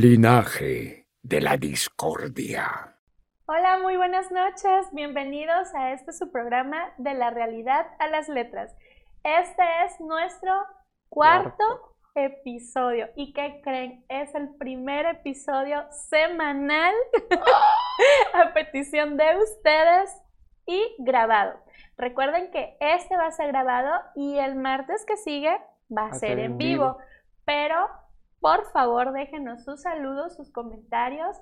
Linaje de la discordia. Hola, muy buenas noches. Bienvenidos a este su programa de la realidad a las letras. Este es nuestro cuarto, episodio. ¿Y qué creen? Es el primer episodio semanal a petición de ustedes y grabado. Recuerden que este va a ser grabado y el martes que sigue va a, ser, en vivo. Pero por favor déjenos sus saludos, sus comentarios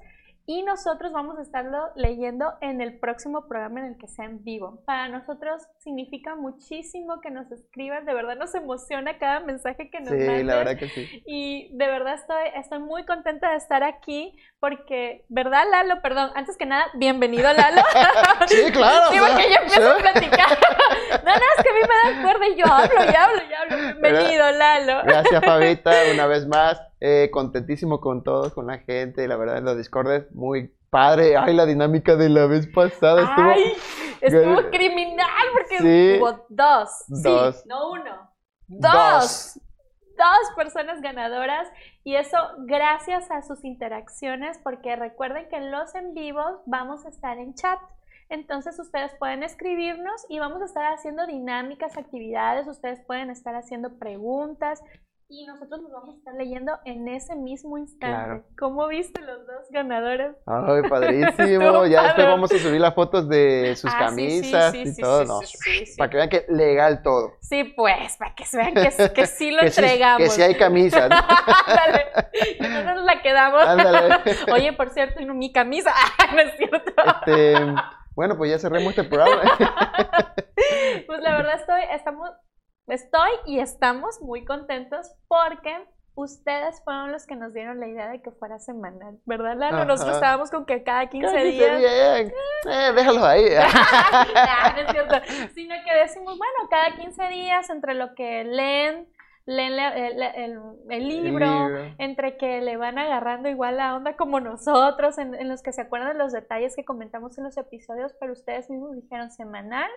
y nosotros vamos a estarlo leyendo en el próximo programa en el que sea en vivo. Para nosotros significa muchísimo que nos escriban, de verdad nos emociona cada mensaje que nos Sí, la verdad que sí. Y de verdad estoy, estoy muy contenta de estar aquí porque, ¿verdad Lalo? Perdón, antes que nada, bienvenido Lalo. Sí, claro. Sí, porque yo empiezo a sí. platicar. No, no, es que a mí me da cuerda y yo hablo y hablo y hablo. Bienvenido Lalo. Gracias, Fabita, una vez más. Eh, contentísimo con todos, con la gente. La verdad, los discordes, muy padre. Ay, la dinámica de la vez pasada estuvo. Ay, estuvo criminal porque Sí. hubo dos. Dos. Sí, no uno. Dos. Dos personas ganadoras y eso gracias a sus interacciones porque recuerden que en los en vivos vamos a estar en chat. Entonces ustedes pueden escribirnos y vamos a estar haciendo dinámicas, actividades, ustedes pueden estar haciendo preguntas y nosotros los vamos a estar leyendo en ese mismo instante. Claro. ¿Cómo viste los dos ganadores? Ay, padrísimo. Ya después vamos a subir las fotos de sus Ah, sí, sí, camisas sí, y sí, todo. sí, no, sí, sí, sí. Para que vean que legal todo. Sí, pues, para que vean que, que sí lo que, entregamos. que sí hay camisas. Ándale, no nos la quedamos. Ándale. Oye, por cierto, y mi camisa. no es cierto. Este, bueno, pues ya cerremos este programa. Pues la verdad estoy, estamos, estoy y estamos muy contentos porque ustedes fueron los que nos dieron la idea de que fuera semanal, ¿verdad, Lalo? Ajá. Nosotros estábamos con que cada 15 Cada días. bien. Eh, déjalos ahí. Nah, no es cierto. Sino que decimos, bueno, cada 15 días entre lo que leen, leen la- el, el- el libro, libro. entre que le van agarrando igual la onda como nosotros, en, en los que se acuerdan de los detalles que comentamos en los episodios, pero ustedes mismos dijeron semanal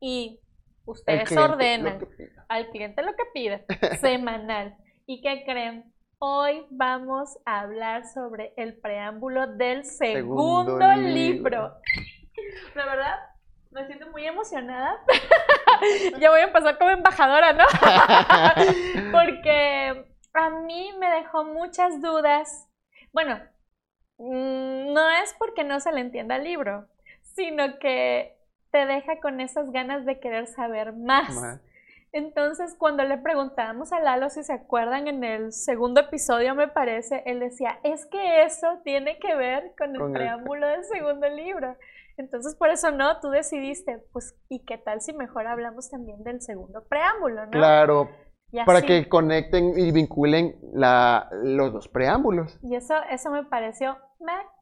y ustedes ordenan al cliente lo que pide, semanal. ¿Y qué creen? Hoy vamos a hablar sobre el preámbulo del segundo, Segundo libro. libro. La verdad, me siento muy emocionada. ya voy a empezar como embajadora, ¿no? Porque a mí me dejó muchas dudas. Bueno, mm, no es porque no se le entienda el libro, sino que te deja con esas ganas de querer saber más. Más. Entonces, cuando le preguntábamos a Lalo si se acuerdan en el segundo episodio, me parece, él decía, es que eso tiene que ver con el Con el- preámbulo del segundo libro. Entonces, por eso no, tú decidiste, pues, ¿y qué tal si mejor hablamos también del segundo preámbulo, no? Claro, para que conecten y vinculen la, los dos preámbulos. Y eso, eso me pareció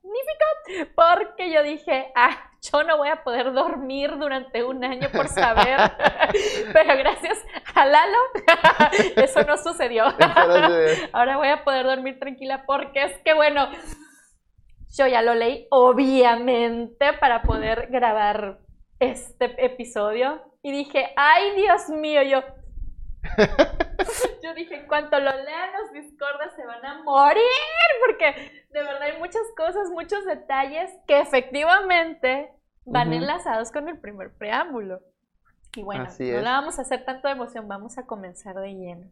magnífico, porque yo dije, ah, yo no voy a poder dormir durante un año por saber, pero gracias a Lalo, eso no sucedió. Ahora voy a poder dormir tranquila porque es que, bueno, yo ya lo leí, obviamente, para poder grabar este episodio. Y dije, ay, Dios mío, yo... Yo dije, en cuanto lo lean los discordas se van a morir, porque de verdad hay muchas cosas, muchos detalles que efectivamente van enlazados con el primer preámbulo. Y bueno, Así no es. la vamos a hacer tanto de emoción, vamos a comenzar de lleno.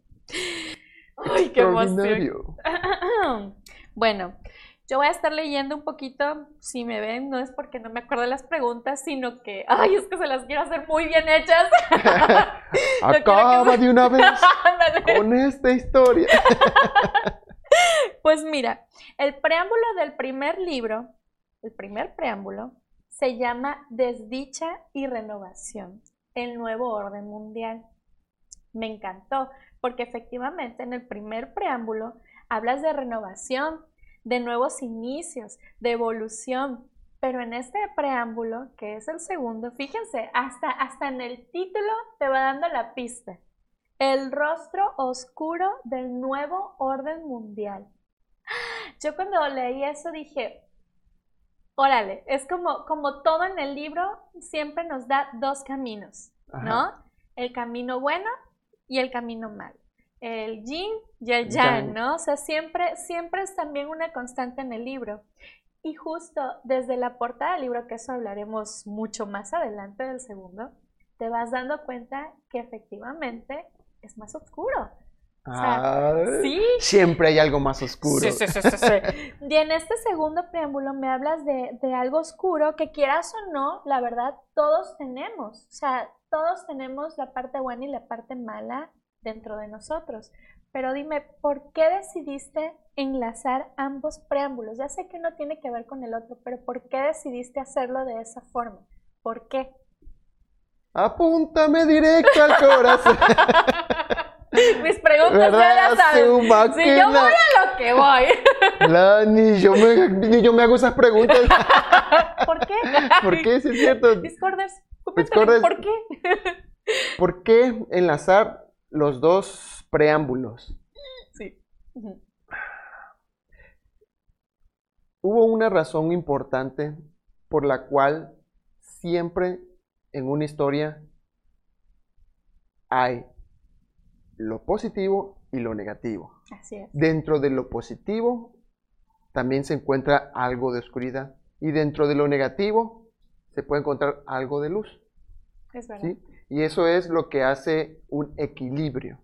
Ay, qué emoción. Bueno, yo voy a estar leyendo un poquito, si me ven, no es porque no me acuerdo de las preguntas, sino que, ay, es que se las quiero hacer muy bien hechas. Acaba de una vez con esta historia. Pues mira, el preámbulo del primer libro, el primer preámbulo, se llama Desdicha y Renovación, el nuevo orden mundial. Me encantó, porque efectivamente en el primer preámbulo hablas de renovación, de nuevos inicios, de evolución, pero en este preámbulo, que es el segundo, fíjense, hasta, hasta en el título te va dando la pista. El rostro oscuro del nuevo orden mundial. Yo cuando leí eso dije, órale, es como, como todo en el libro, siempre nos da dos caminos, ¿no? Ajá. El camino bueno y el camino malo. El yin y el yang, ¿no? O sea, siempre, siempre es también una constante en el libro. Y justo desde la portada del libro, que eso hablaremos mucho más adelante del segundo, te vas dando cuenta que efectivamente es más oscuro. sí. Siempre hay algo más oscuro. Sí, sí, sí, sí, Y en este segundo preámbulo me hablas de, de, algo oscuro que quieras o no, la verdad, todos tenemos. O sea, todos tenemos la parte buena y la parte mala dentro de nosotros. Pero dime, ¿por qué decidiste enlazar ambos preámbulos? Ya sé que no tiene que ver con el otro, pero ¿por qué decidiste hacerlo de esa forma? ¿Por qué? Apúntame directo al corazón. Mis preguntas ya las sabes. Si yo voy a lo que voy. ni, yo me, ni yo me hago esas preguntas. ¿Por qué? ¿Por qué? Si es cierto. Discorders. Discorders. ¿Por qué? ¿Por qué enlazar los dos preámbulos? Sí. Hubo una razón importante por la cual siempre en una historia hay lo positivo y lo negativo. Así es. Dentro de lo positivo también se encuentra algo de oscuridad y dentro de lo negativo se puede encontrar algo de luz. Es verdad. Y eso es lo que hace un equilibrio.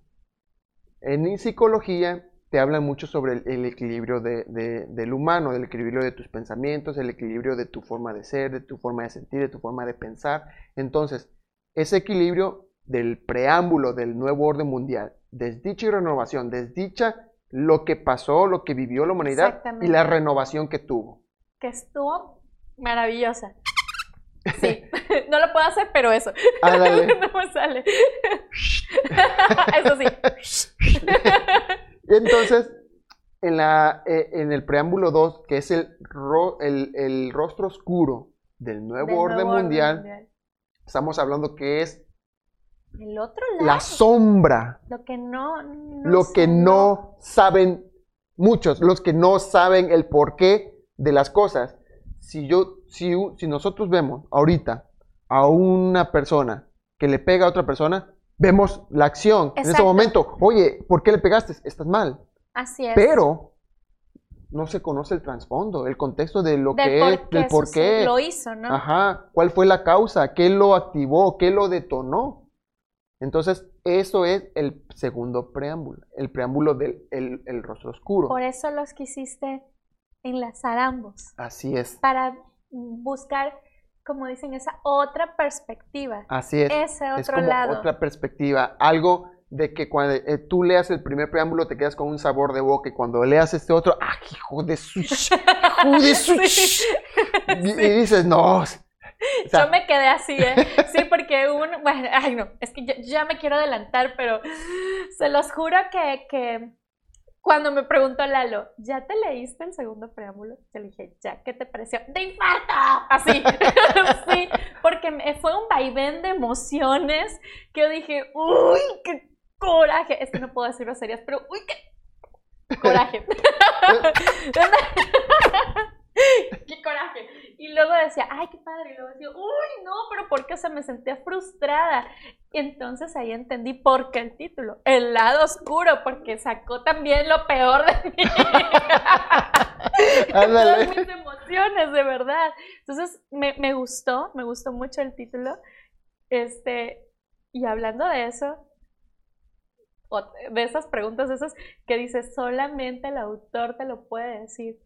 En psicología te hablan mucho sobre el, equilibrio del humano, del equilibrio de tus pensamientos, el equilibrio de tu forma de ser, de tu forma de sentir, de tu forma de pensar. Entonces, ese equilibrio del preámbulo del nuevo orden mundial, desdicha y renovación, desdicha lo que pasó, lo que vivió la humanidad y la renovación que tuvo. Que estuvo maravillosa. Sí, no lo puedo hacer, pero eso. Ah, no me sale. eso sí. Entonces, en, la, eh, en el preámbulo 2, que es el, el, rostro oscuro del nuevo, orden, mundial, estamos hablando que es el otro lado. La sombra. Lo que no, lo que no saben muchos, los que no saben el porqué de las cosas. Si yo, si, si nosotros vemos ahorita a una persona que le pega a otra persona, vemos la acción en ese momento. Oye, ¿por qué le pegaste? Estás mal. Así es. Pero no se conoce el trasfondo, el contexto de lo que es, del por qué. Lo hizo, ¿no? Ajá. ¿Cuál fue la causa? ¿Qué lo activó? ¿Qué lo detonó? Entonces, eso es el segundo preámbulo, el preámbulo del el, rostro oscuro. Por eso los quisiste enlazar ambos. Así es. Para buscar como dicen, esa otra perspectiva. Así es. Ese otro es como lado. Otra perspectiva. Algo de que cuando eh, tú leas el primer preámbulo te quedas con un sabor de boca y cuando leas este otro, ¡ah, hijo de su! ¡Hijo de su! Y, dices, no. yo me quedé así, ¿eh? Sí, porque un. Bueno, ay, no, es que ya me quiero adelantar, pero se los juro que, que cuando me preguntó Lalo, ¿ya te leíste el segundo preámbulo? Yo le dije, ya, ¿qué te pareció? ¡De infarto! Así, sí, porque fue un vaivén de emociones que yo dije, ¡uy, qué coraje! Es que no puedo decir groserías, pero ¡uy, qué coraje! ¡Qué coraje! Y luego decía, ¡ay, qué padre! Y luego decía, ¡uy, no! Pero ¿por qué se me sentía frustrada? Y entonces ahí entendí por qué el título, El lado oscuro, porque sacó también lo peor de mí. Todas mis emociones, de verdad. Entonces me, me gustó, me gustó mucho el título. Este, y hablando de eso, de esas preguntas, esas que dices, solamente el autor te lo puede decir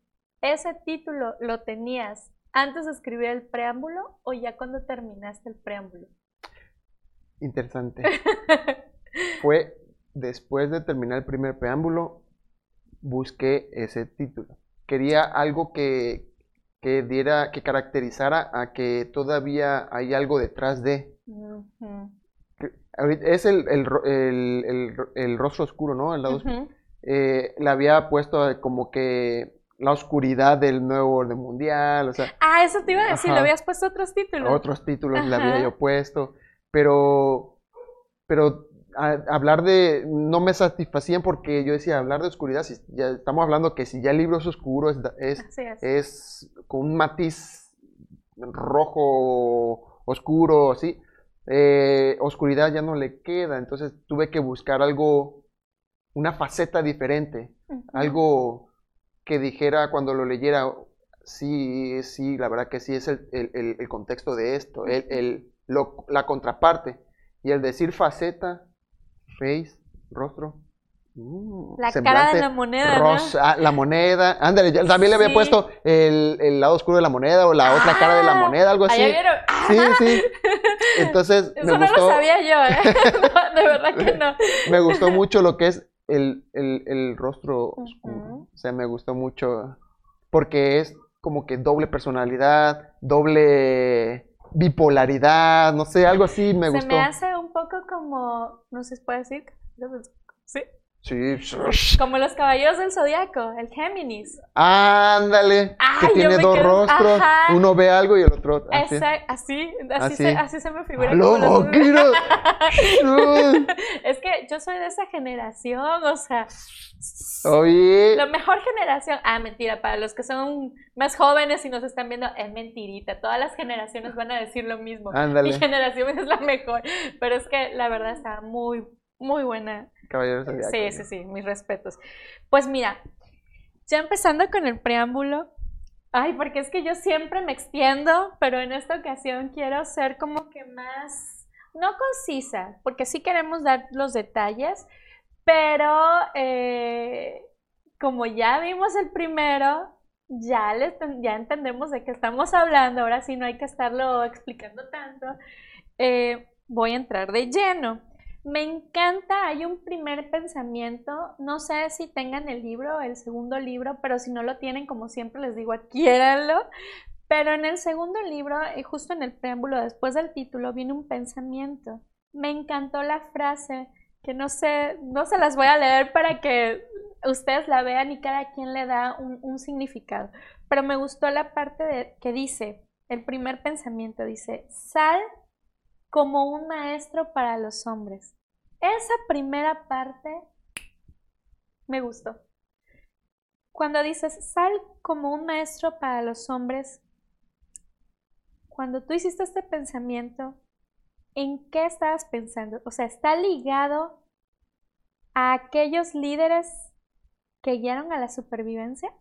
¿Ese título lo tenías antes de escribir el preámbulo o ya cuando terminaste el preámbulo? Interesante. Fue después de terminar el primer preámbulo, busqué ese título. Quería algo que, diera, que caracterizara a que todavía hay algo detrás de. Es el, el, rostro oscuro, ¿no? El lado eh, le había puesto como que la oscuridad del nuevo orden mundial, o sea... Ah, eso te iba a decir, le habías puesto otros títulos. Otros títulos le había yo puesto, pero, pero hablar de, no me satisfacían porque yo decía, hablar de oscuridad, si ya estamos hablando que si ya el libro es oscuro, es, es. con un matiz rojo, oscuro, así, eh, oscuridad ya no le queda, entonces tuve que buscar algo una faceta diferente, algo que dijera cuando lo leyera, sí, sí, la verdad que sí es el, el- el- contexto de esto, el, el- lo- la contraparte. Y el decir faceta, face, rostro. mm, La cara de la moneda, ¿no? rosa, ah, la moneda. Ándale, también le había Sí. puesto el, el lado oscuro de la moneda o la otra cara de la Ah, moneda, algo así. Vieron. Sí, sí. Entonces, Eso me no gustó, lo sabía yo, ¿eh? No, de verdad que no. me gustó mucho lo que es el, el- el rostro oscuro. O sea, me gustó mucho porque es como que doble personalidad, doble bipolaridad, no sé, algo así me Se gustó. me hace un poco como, no sé si puede decir, sí, Sí. como los caballeros del zodiaco, el Géminis. Ándale, Ay, que tiene dos rostros, ajá. uno ve algo y el otro así. Esa- así, así, Así. Se, así se me figura. Uy. es que yo soy de esa generación, o sea, Oye, la mejor generación. Ah, mentira, para los que son más jóvenes y nos están viendo, es mentirita. Todas las generaciones van a decir lo mismo. Mi ándale, generación es la mejor, pero es que la verdad está muy, muy buena. caballeros del Sí, sí, sí, mis respetos. Pues mira, ya empezando con el preámbulo. Ay, porque es que yo siempre me extiendo, pero en esta ocasión quiero ser como que más, no concisa, porque sí queremos dar los detalles, pero eh, como ya vimos el primero, ya, les, ya entendemos de qué estamos hablando, ahora sí no hay que estarlo explicando tanto. Eh, voy a entrar de lleno. Me encanta, hay un primer pensamiento, no sé si tengan el libro, el segundo libro, pero si no lo tienen, como siempre les digo, adquiéranlo. Pero en el segundo libro, y justo en el preámbulo, después del título, viene un pensamiento. Me encantó la frase, que no sé, no se las voy a leer para que ustedes la vean y cada quien le da un, un significado. Pero me gustó la parte de, que dice, el primer pensamiento dice, sal como un maestro para los hombres. Esa primera parte me gustó. Cuando dices, sal como un maestro para los hombres, cuando tú hiciste este pensamiento, ¿en qué estabas pensando? O sea, ¿está ligado a aquellos líderes que guiaron a la supervivencia?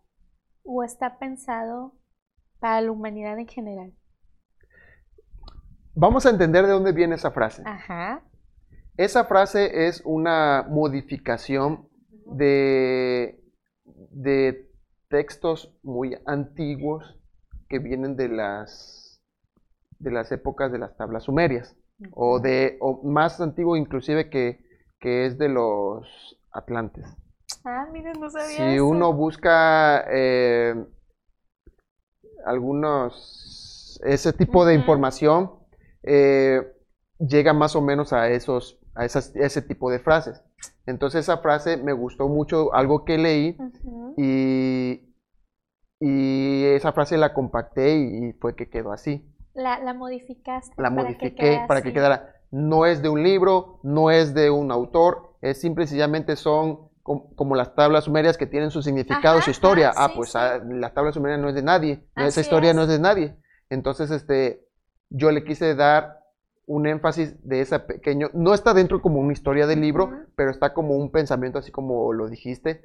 ¿O está pensado para la humanidad en general? Vamos a entender de dónde viene esa frase. Ajá. Esa frase es una modificación de, de textos muy antiguos que vienen de las, de las épocas de las tablas sumerias, o, de, o más antiguo inclusive que, que es de los atlantes. Ah, miren, no sabía Si eso. uno busca eh, algunos, ese tipo de información, eh, llega más o menos a esos, a esas, ese tipo de frases. Entonces esa frase me gustó mucho, algo que leí, y, y esa frase la compacté y, y fue que quedó así. La, la modificaste. La para que modifiqué para que quedara. No es de un libro, no es de un autor, es simple y sencillamente son com- como las tablas sumerias que tienen su significado, Ajá, su historia. ah, sí, pues sí. ah, la tabla sumeria no es de nadie, esa historia no es de nadie. Entonces, este, yo le quise dar un énfasis de esa pequeño, no está dentro como una historia del libro, pero está como un pensamiento así como lo dijiste.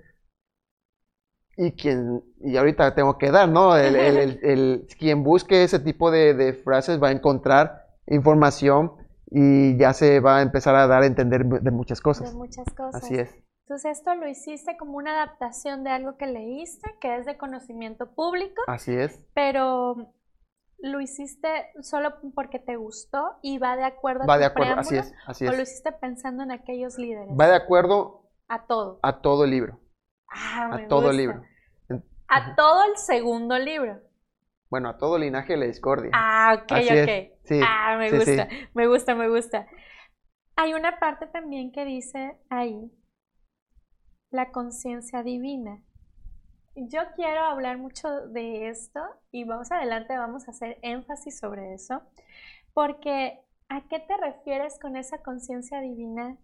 Y quien, y ahorita tengo que dar, ¿no? El, el- el- el- quien busque ese tipo de, de frases va a encontrar información y ya se va a empezar a dar a entender de muchas De cosas. muchas cosas. Así es. Entonces, esto lo hiciste como una adaptación de algo que leíste, que es de conocimiento público, Así es. pero lo hiciste solo porque te gustó y va de acuerdo a Va tu de acuerdo, así es, así o lo es. hiciste pensando en aquellos líderes. Va de acuerdo A todo. a todo el libro, Ah, a me todo el libro. A todo el segundo libro. Bueno, a todo linaje de la discordia. Ah, ok, Así ok. es, sí, ah, me sí, sí. gusta, me gusta, me gusta. Hay una parte también que dice ahí, la conciencia divina. Yo quiero hablar mucho de esto y vamos adelante, vamos a hacer énfasis sobre eso, porque ¿a qué te refieres con esa conciencia divina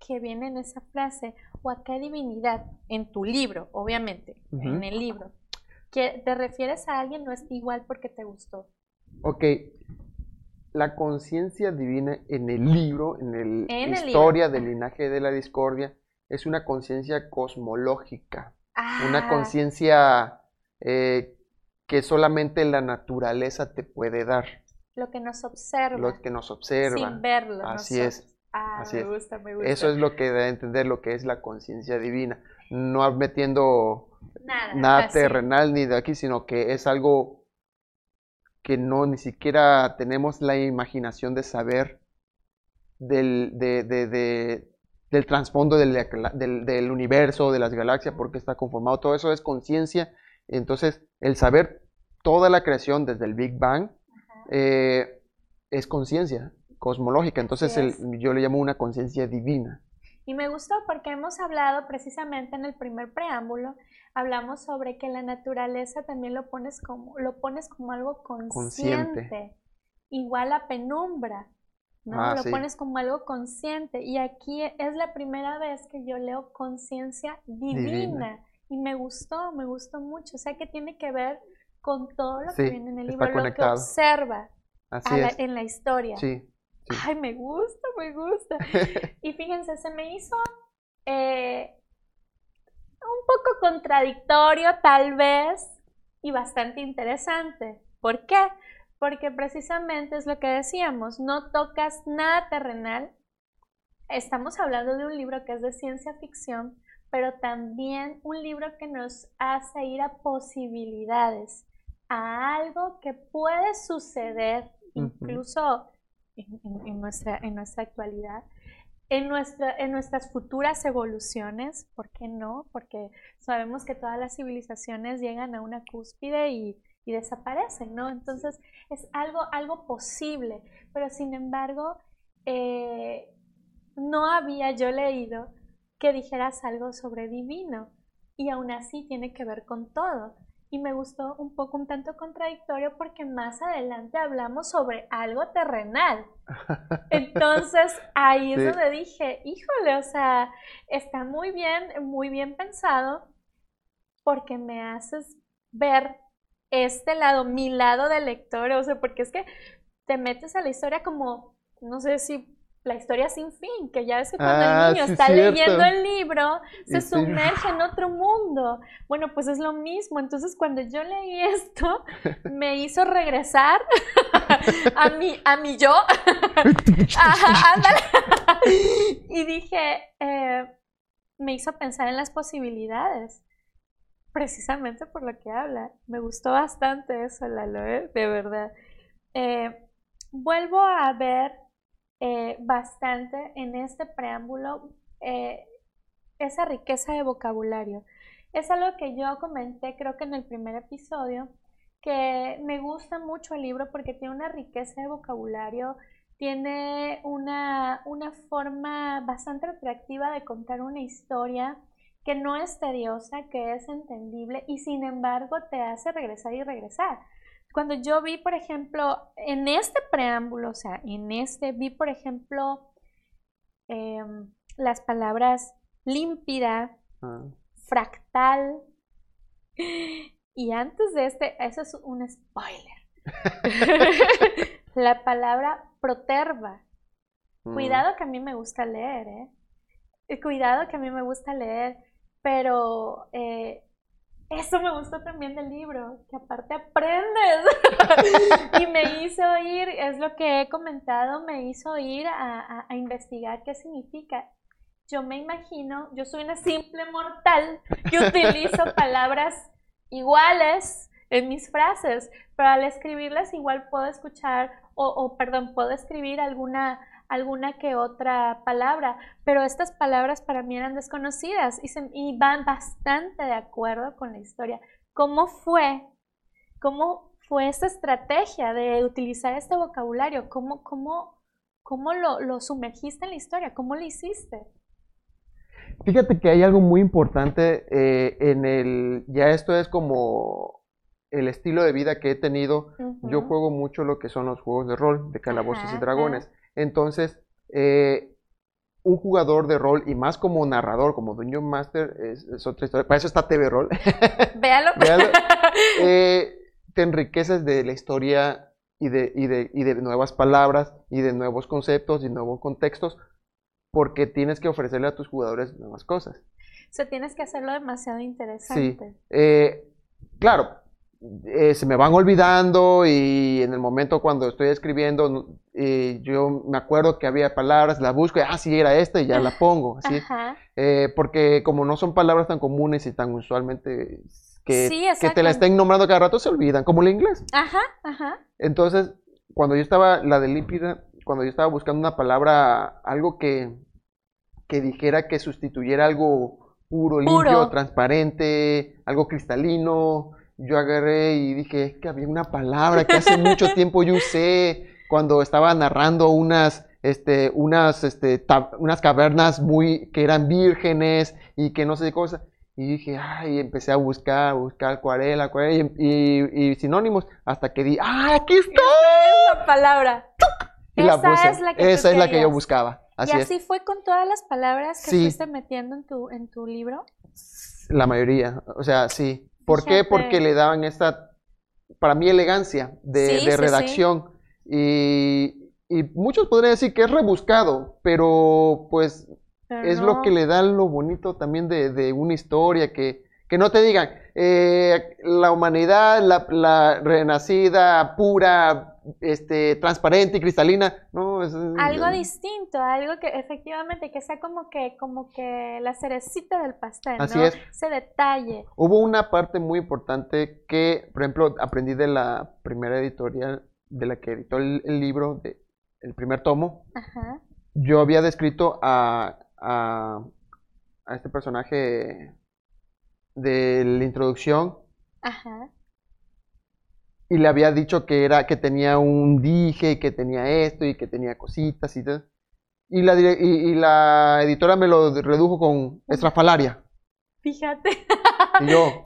que viene en esa frase? ¿O a qué divinidad? En tu libro, obviamente, en el libro. ¿Que te refieres a alguien no es igual porque te gustó? Ok. La conciencia divina en el libro, en el En el historia libro. del linaje de la discordia, es una conciencia cosmológica, una Ah, conciencia eh, que solamente la naturaleza te puede dar, lo que nos observa, lo que nos observa. sin verlo. Así es. Ah, así me es. gusta, me gusta. Eso es lo que da a entender lo que es la conciencia divina. No metiendo Nada, nada terrenal ni de aquí, sino que es algo que no ni siquiera tenemos la imaginación de saber del, de- de- de- del trasfondo del, del- del universo, de las galaxias, por qué está conformado. Todo eso es conciencia. Entonces, el saber toda la creación desde el Big Bang eh, es conciencia cosmológica. Entonces, el- yo le llamo una conciencia divina. Y me gustó porque hemos hablado precisamente en el primer preámbulo, hablamos sobre que la naturaleza también lo pones como, lo pones como algo consciente, Consciente. igual a penumbra, ¿no? Ah, lo sí. pones como algo consciente. Y aquí es la primera vez que yo leo conciencia divina. Divina. Y me gustó, me gustó mucho. O sea que tiene que ver con todo lo Sí, que viene en el libro, lo que observa la- en la historia. Sí. Ay, me gusta, me gusta. Y fíjense, se me hizo eh, un poco contradictorio tal vez y bastante interesante. ¿Por qué? Porque precisamente es lo que decíamos, no tocas nada terrenal. Estamos hablando de un libro que es de ciencia ficción, pero también un libro que nos hace ir a posibilidades, a algo que puede suceder incluso en, en- en nuestra, en nuestra actualidad, en, nuestra, en nuestras futuras evoluciones, ¿por qué no? Porque sabemos que todas las civilizaciones llegan a una cúspide y, y desaparecen, ¿no? Entonces es algo, algo posible, pero sin embargo, eh, no había yo leído que dijeras algo sobre divino y aún así tiene que ver con todo. Y me gustó un poco un tanto contradictorio porque más adelante hablamos sobre algo terrenal. Entonces ahí es Sí. donde dije, híjole, o sea, está muy bien, muy bien pensado porque me haces ver este lado, mi lado de lector, o sea, porque es que te metes a la historia como, no sé si la historia sin fin, que ya ves que cuando Ah, el niño sí, está cierto. leyendo el libro, se sí. sumerge en otro mundo. Bueno, pues es lo mismo. Entonces, cuando yo leí esto, me hizo regresar a mi, a mi yo. Ajá, ándale. y dije, eh, me hizo pensar en las posibilidades. Precisamente por lo que habla. Me gustó bastante eso, Lalo, ¿eh? de verdad. Eh, vuelvo a ver eh, bastante en este preámbulo eh, esa riqueza de vocabulario. Es algo que yo comenté creo que en el primer episodio, que me gusta mucho el libro porque tiene una riqueza de vocabulario, tiene una, una forma bastante atractiva de contar una historia que no es tediosa, que es entendible y sin embargo te hace regresar y regresar. Cuando yo vi, por ejemplo, en este preámbulo, o sea, en este, vi, por ejemplo, em, las palabras límpida, Ah, fractal, y antes de este, eso es un spoiler. La palabra proterva. mm. Cuidado que a mí me gusta leer, ¿eh? Eh, Cuidado que a mí me gusta leer, pero eh, eso me gustó también del libro, que aparte aprendes. y me hizo ir, es lo que he comentado, me hizo ir a, a- a investigar qué significa. Yo me imagino, yo soy una simple mortal que utilizo palabras iguales en mis frases, pero al escribirlas igual puedo escuchar o, o, perdón, puedo escribir alguna, alguna que otra palabra, pero estas palabras para mí eran desconocidas y, se- y van bastante de acuerdo con la historia. ¿Cómo fue? ¿Cómo fue esta estrategia de utilizar este vocabulario? ¿Cómo, cómo, cómo lo, lo sumergiste en la historia? ¿Cómo lo hiciste? Fíjate que hay algo muy importante eh, en el, ya esto es como el estilo de vida que he tenido. Yo juego mucho lo que son los juegos de rol, de calabozos Ajá, y dragones. Entonces, eh, un jugador de rol, y más como narrador, como Dungeon Master, es, es otra historia. Para eso está TV Roll. Véalo. Véalo. Eh, te enriqueces de la historia y de, y de, y de nuevas palabras y de nuevos conceptos y nuevos contextos porque tienes que ofrecerle a tus jugadores nuevas cosas. O sea, tienes que hacerlo demasiado interesante. Sí. Eh, claro, eh, se me van olvidando y en el momento cuando estoy escribiendo, eh, yo me acuerdo que había palabras, la busco y, ah, sí, era esta y ya la pongo. Así. Ajá. Eh, porque como no son palabras tan comunes y tan usualmente que, Sí, que te la estén nombrando cada rato, se olvidan, como el inglés. Ajá, ajá. Entonces, cuando yo estaba, la de límpida, cuando yo estaba buscando una palabra, algo que, que dijera que sustituyera algo puro, limpio, Puro. transparente, algo cristalino, yo agarré y dije, es que había una palabra que hace mucho tiempo yo usé cuando estaba narrando unas, este, unas, este, ta- unas cavernas muy, que eran vírgenes y que no sé qué cosa. Y dije, ay, empecé a buscar, buscar acuarela, acuarela y, y- y sinónimos, hasta que di, ¡ah, aquí está! Esa es la palabra. Y la Esa puse. es la que Esa es la que yo buscaba. Así y es, así fue con todas las palabras que Sí. fuiste metiendo en tu, en tu libro. la mayoría. O sea, sí. ¿Por qué? Porque le daban esta, para mí, elegancia de, Sí, de sí, sí. redacción. Y, y muchos podrían decir que es rebuscado, pero pues pero es no. lo que le da lo bonito también de, de una historia, que, que no te digan, eh, la humanidad, la, la renacida, pura, este, transparente y cristalina. No, es, Algo distinto, algo que efectivamente que sea como que, como que la cerecita del pastel, Así ¿no? es. Ese detalle. Hubo una parte muy importante que, por ejemplo, aprendí de la primera editorial, de la que editó el, el libro, de, el primer tomo. Ajá. Yo había descrito a, a, a este personaje de la introducción Ajá. y le había dicho que era que tenía un dije y que tenía esto y que tenía cositas y todo. Y la, y, y la editora me lo redujo con estrafalaria. Fíjate. Y yo,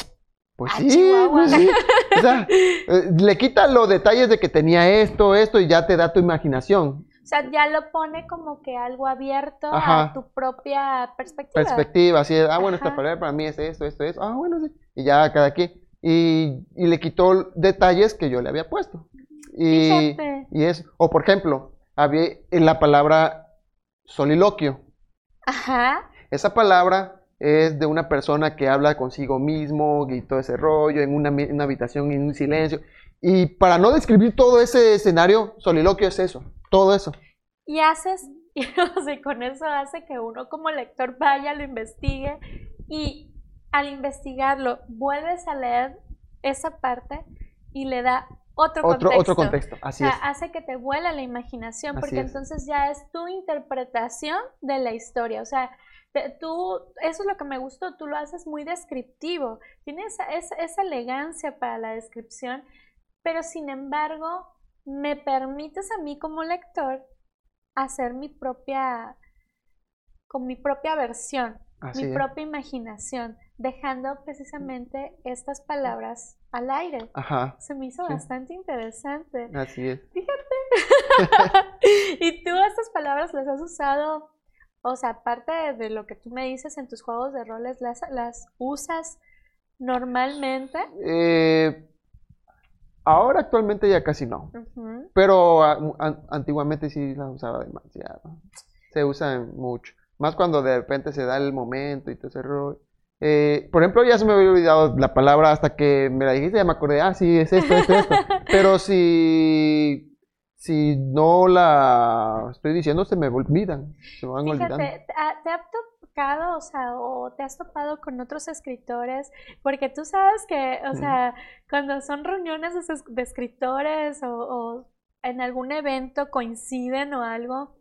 pues Ah, sí, pues sí. O sea, eh, le quita los detalles de que tenía esto, esto y ya te da tu imaginación, sea, ya lo pone como que algo abierto a tu propia perspectiva. perspectiva, así de, ah, bueno, esta Ajá. palabra para mí es esto, esto, esto, ah, bueno, sí. Y ya cada quien. Y, y le quitó detalles que yo le había puesto. Y, Fíjate. y es, o por ejemplo, había en la palabra soliloquio. Ajá. Esa palabra es de una persona que habla consigo mismo y todo ese rollo en una, mi- una habitación en un silencio. Y para no describir todo ese escenario, soliloquio es eso, todo eso. Y haces, y, o sea, con eso hace que uno como lector vaya, lo investigue y al investigarlo vuelves a leer esa parte y le da otro, Otro, contexto. otro contexto, así o sea, es. hace que te vuela la imaginación Así porque es. entonces ya es tu interpretación de la historia. O sea, te- tú, eso es lo que me gustó, tú lo haces muy descriptivo, tienes esa, esa- esa elegancia para la descripción, pero sin embargo me permites a mí como lector hacer mi propia, con mi propia versión, Así mi es. propia imaginación, dejando precisamente estas palabras al aire. Ajá, Se me hizo Sí. bastante interesante. así es. y tú estas palabras las has usado, o sea, aparte de, de lo que tú me dices en tus juegos de roles, las, las usas normalmente. Eh, ahora actualmente ya casi no, pero ah, antiguamente sí la usaba demasiado. Se usa mucho, más cuando de repente se da el momento y todo ese rollo. Eh, por ejemplo, ya se me había olvidado la palabra hasta que me la dijiste, ya me acordé, ah, sí, es esto, esto, esto. Pero si, si no la estoy diciendo, se me olvidan, se me van olvidando. Fíjate, ¿te ha, te o sea, o te has topado con otros escritores? Porque tú sabes que, o sea, cuando son reuniones de, es- de escritores o, o en algún evento coinciden o algo,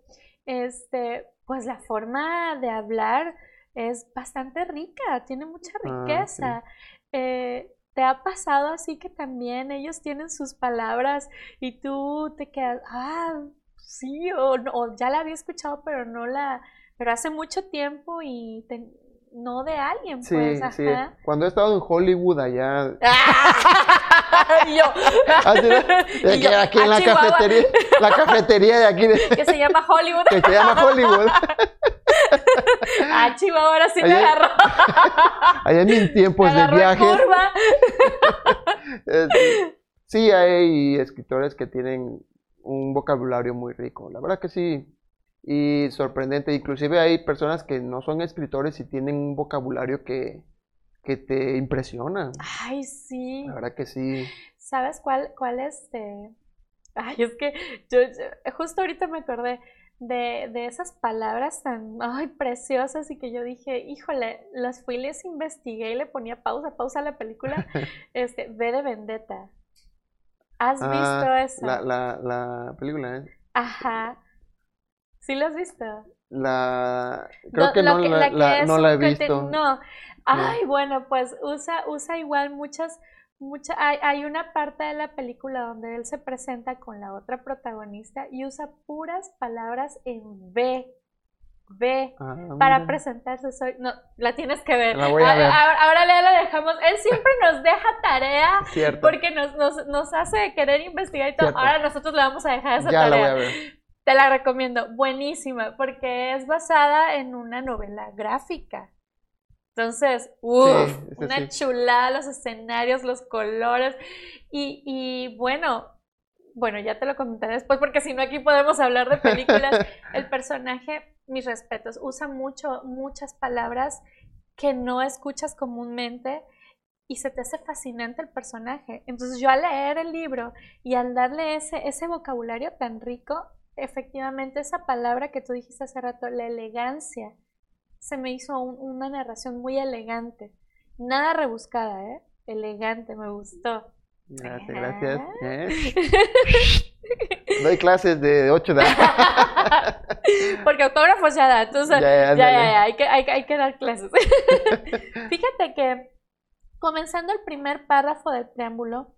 este, pues la forma de hablar es bastante rica, tiene mucha Ah, sí. riqueza. Eh, ¿te ha pasado así que también ellos tienen sus palabras y tú te quedas, ah, sí, o ya la había escuchado, pero no la, pero hace mucho tiempo y te- no de alguien, Sí, pues, sí. ajá. Cuando he estado en Hollywood allá, Y yo, así de- de Y que yo, aquí en "Ah, la Chihuahua". cafetería, la cafetería de aquí de- que se llama Hollywood. que se llama Hollywood. Ah, Chihuahua, ahora sí me agarró. Allá en mis tiempos me de eh, sí, hay escritores que tienen un vocabulario muy rico. La verdad que sí. Y sorprendente. Inclusive hay personas que no son escritores y tienen un vocabulario que, que te impresiona. Ay, sí. La verdad que sí. ¿Sabes cuál, cuál es? de- Ay, es que yo, yo- justo ahorita me acordé de, de esas palabras tan, ay, preciosas y que yo dije, híjole, las fui y les investigué y le ponía pausa, pausa a la película. Este, V de Vendetta. ¿Has visto Ah, eso? La, la, la película, ¿eh? Ajá. ¿Sí lo has visto? La... Creo No, que no que- la, la la- no la he visto. No. Ay, bueno, pues usa, usa igual muchas, mucha, hay, hay una parte de la película donde él se presenta con la otra protagonista y usa puras palabras en V. V. Ah, Para presentarse, soy. No, la tienes que ver. La voy a ver. Ahora, ahora ya la dejamos. Él siempre nos deja tarea Cierto. porque nos, nos, nos hace querer investigar y todo. Cierto. Ahora nosotros le vamos a dejar esa Ya la tarea. voy a ver. Te la recomiendo, buenísima, porque es basada en una novela gráfica. Entonces, uff, Sí, una sí. chulada, los escenarios, los colores. Y, y bueno, bueno, ya te lo comentaré después, porque si no aquí podemos hablar de películas. El personaje, mis respetos, usa mucho, muchas palabras que no escuchas comúnmente y se te hace fascinante el personaje. Entonces yo al leer el libro y al darle ese, ese vocabulario tan rico, efectivamente esa palabra que tú dijiste hace rato, la elegancia, se me hizo un- una narración muy elegante. Nada rebuscada, ¿eh? Elegante, me gustó. Gracias, gracias. Ajá. ¿eh? Doy clases de 8 de Porque autógrafos ya da, entonces Ya, ya, ya, hay que, hay, hay que dar clases. Fíjate que comenzando el primer párrafo del preámbulo,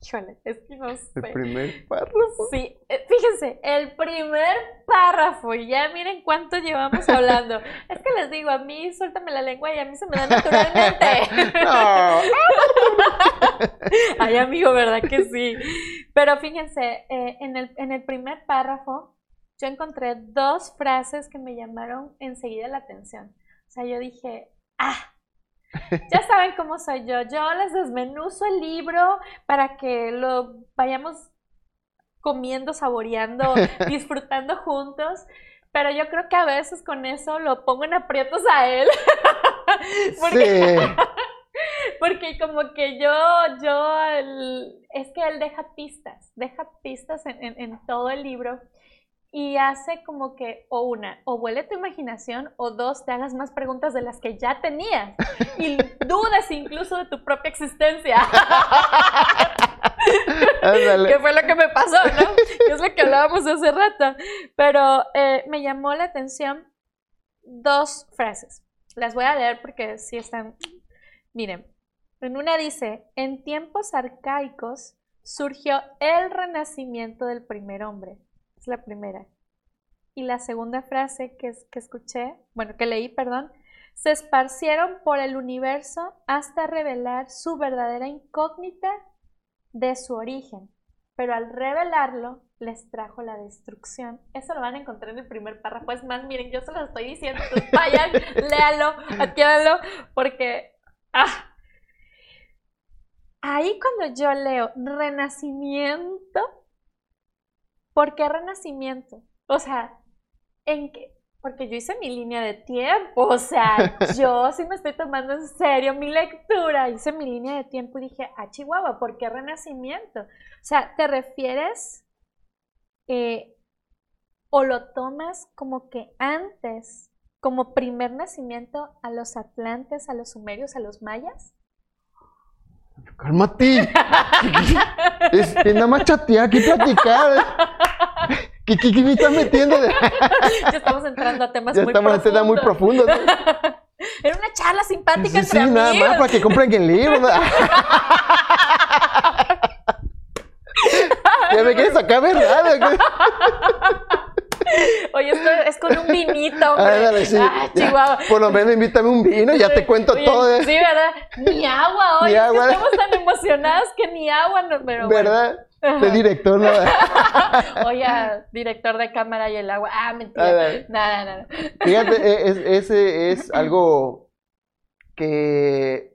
híjole, es que no sé. El primer párrafo. Sí, eh, fíjense, el primer párrafo, y ya miren cuánto llevamos hablando. Es que les digo, a mí suéltame la lengua y a mí se me da naturalmente. No. Ay, amigo, ¿verdad que sí? Pero fíjense, eh, en el, en el primer párrafo yo encontré dos frases que me llamaron enseguida la atención. O sea, yo dije, ah, ya saben cómo soy yo. Yo les desmenuzo el libro para que lo vayamos comiendo, saboreando, disfrutando juntos. Pero yo creo que a veces con eso lo pongo en aprietos a él. Porque- Sí. porque como que yo, yo, el- es que él deja pistas, deja pistas en, en- en todo el libro y hace como que, o una, o vuele tu imaginación, o dos, te hagas más preguntas de las que ya tenías y dudes incluso de tu propia existencia. Que fue lo que me pasó, ¿no? Que es lo que hablábamos hace rato. Pero eh, me llamó la atención dos frases. Las voy a leer porque sí están. Miren, en una dice: En tiempos arcaicos surgió el renacimiento del primer hombre. La primera. Y la segunda frase que, es- que escuché, bueno, que leí, perdón, se esparcieron por el universo hasta revelar su verdadera incógnita de su origen, pero al revelarlo les trajo la destrucción. Eso lo van a encontrar en el primer párrafo. Es más, miren, yo se lo estoy diciendo, entonces vayan, léanlo, adquiéranlo, porque ah, ahí cuando yo leo renacimiento, ¿por qué renacimiento? O sea, ¿en qué? Porque yo hice mi línea de tiempo, o sea, yo sí me estoy tomando en serio mi lectura, hice mi línea de tiempo y dije, ah, Chihuahua, ¿por qué renacimiento? O sea, ¿te refieres eh, o lo tomas como que antes, como primer nacimiento a los atlantes, a los sumerios, a los mayas? Cálmate. Es, es nada más chatear, aquí platicar. ¿Qué, qué, qué me estás metiendo? De- ya estamos entrando a temas ya muy estamos en temas muy profundos. profundos. ¿no? Era una charla simpática Sí, entre sí, nada más para que compren el libro. ¿no? ya me quieres sacar, ¿verdad? Oye, esto es con un vinito, hombre. Ándale, sí. Ah, Ya, Chihuahua. Por lo menos invítame un vino, ya te cuento Oye, todo. ¿eh? Sí, ¿verdad? Ni agua hoy. Estamos tan emocionados que ni agua. No, pero. ¿Verdad? De director, ¿no? Oye, director de cámara y el agua. Ah, Ah, mentira. Nada, nada. Fíjate, e- es- ese es algo que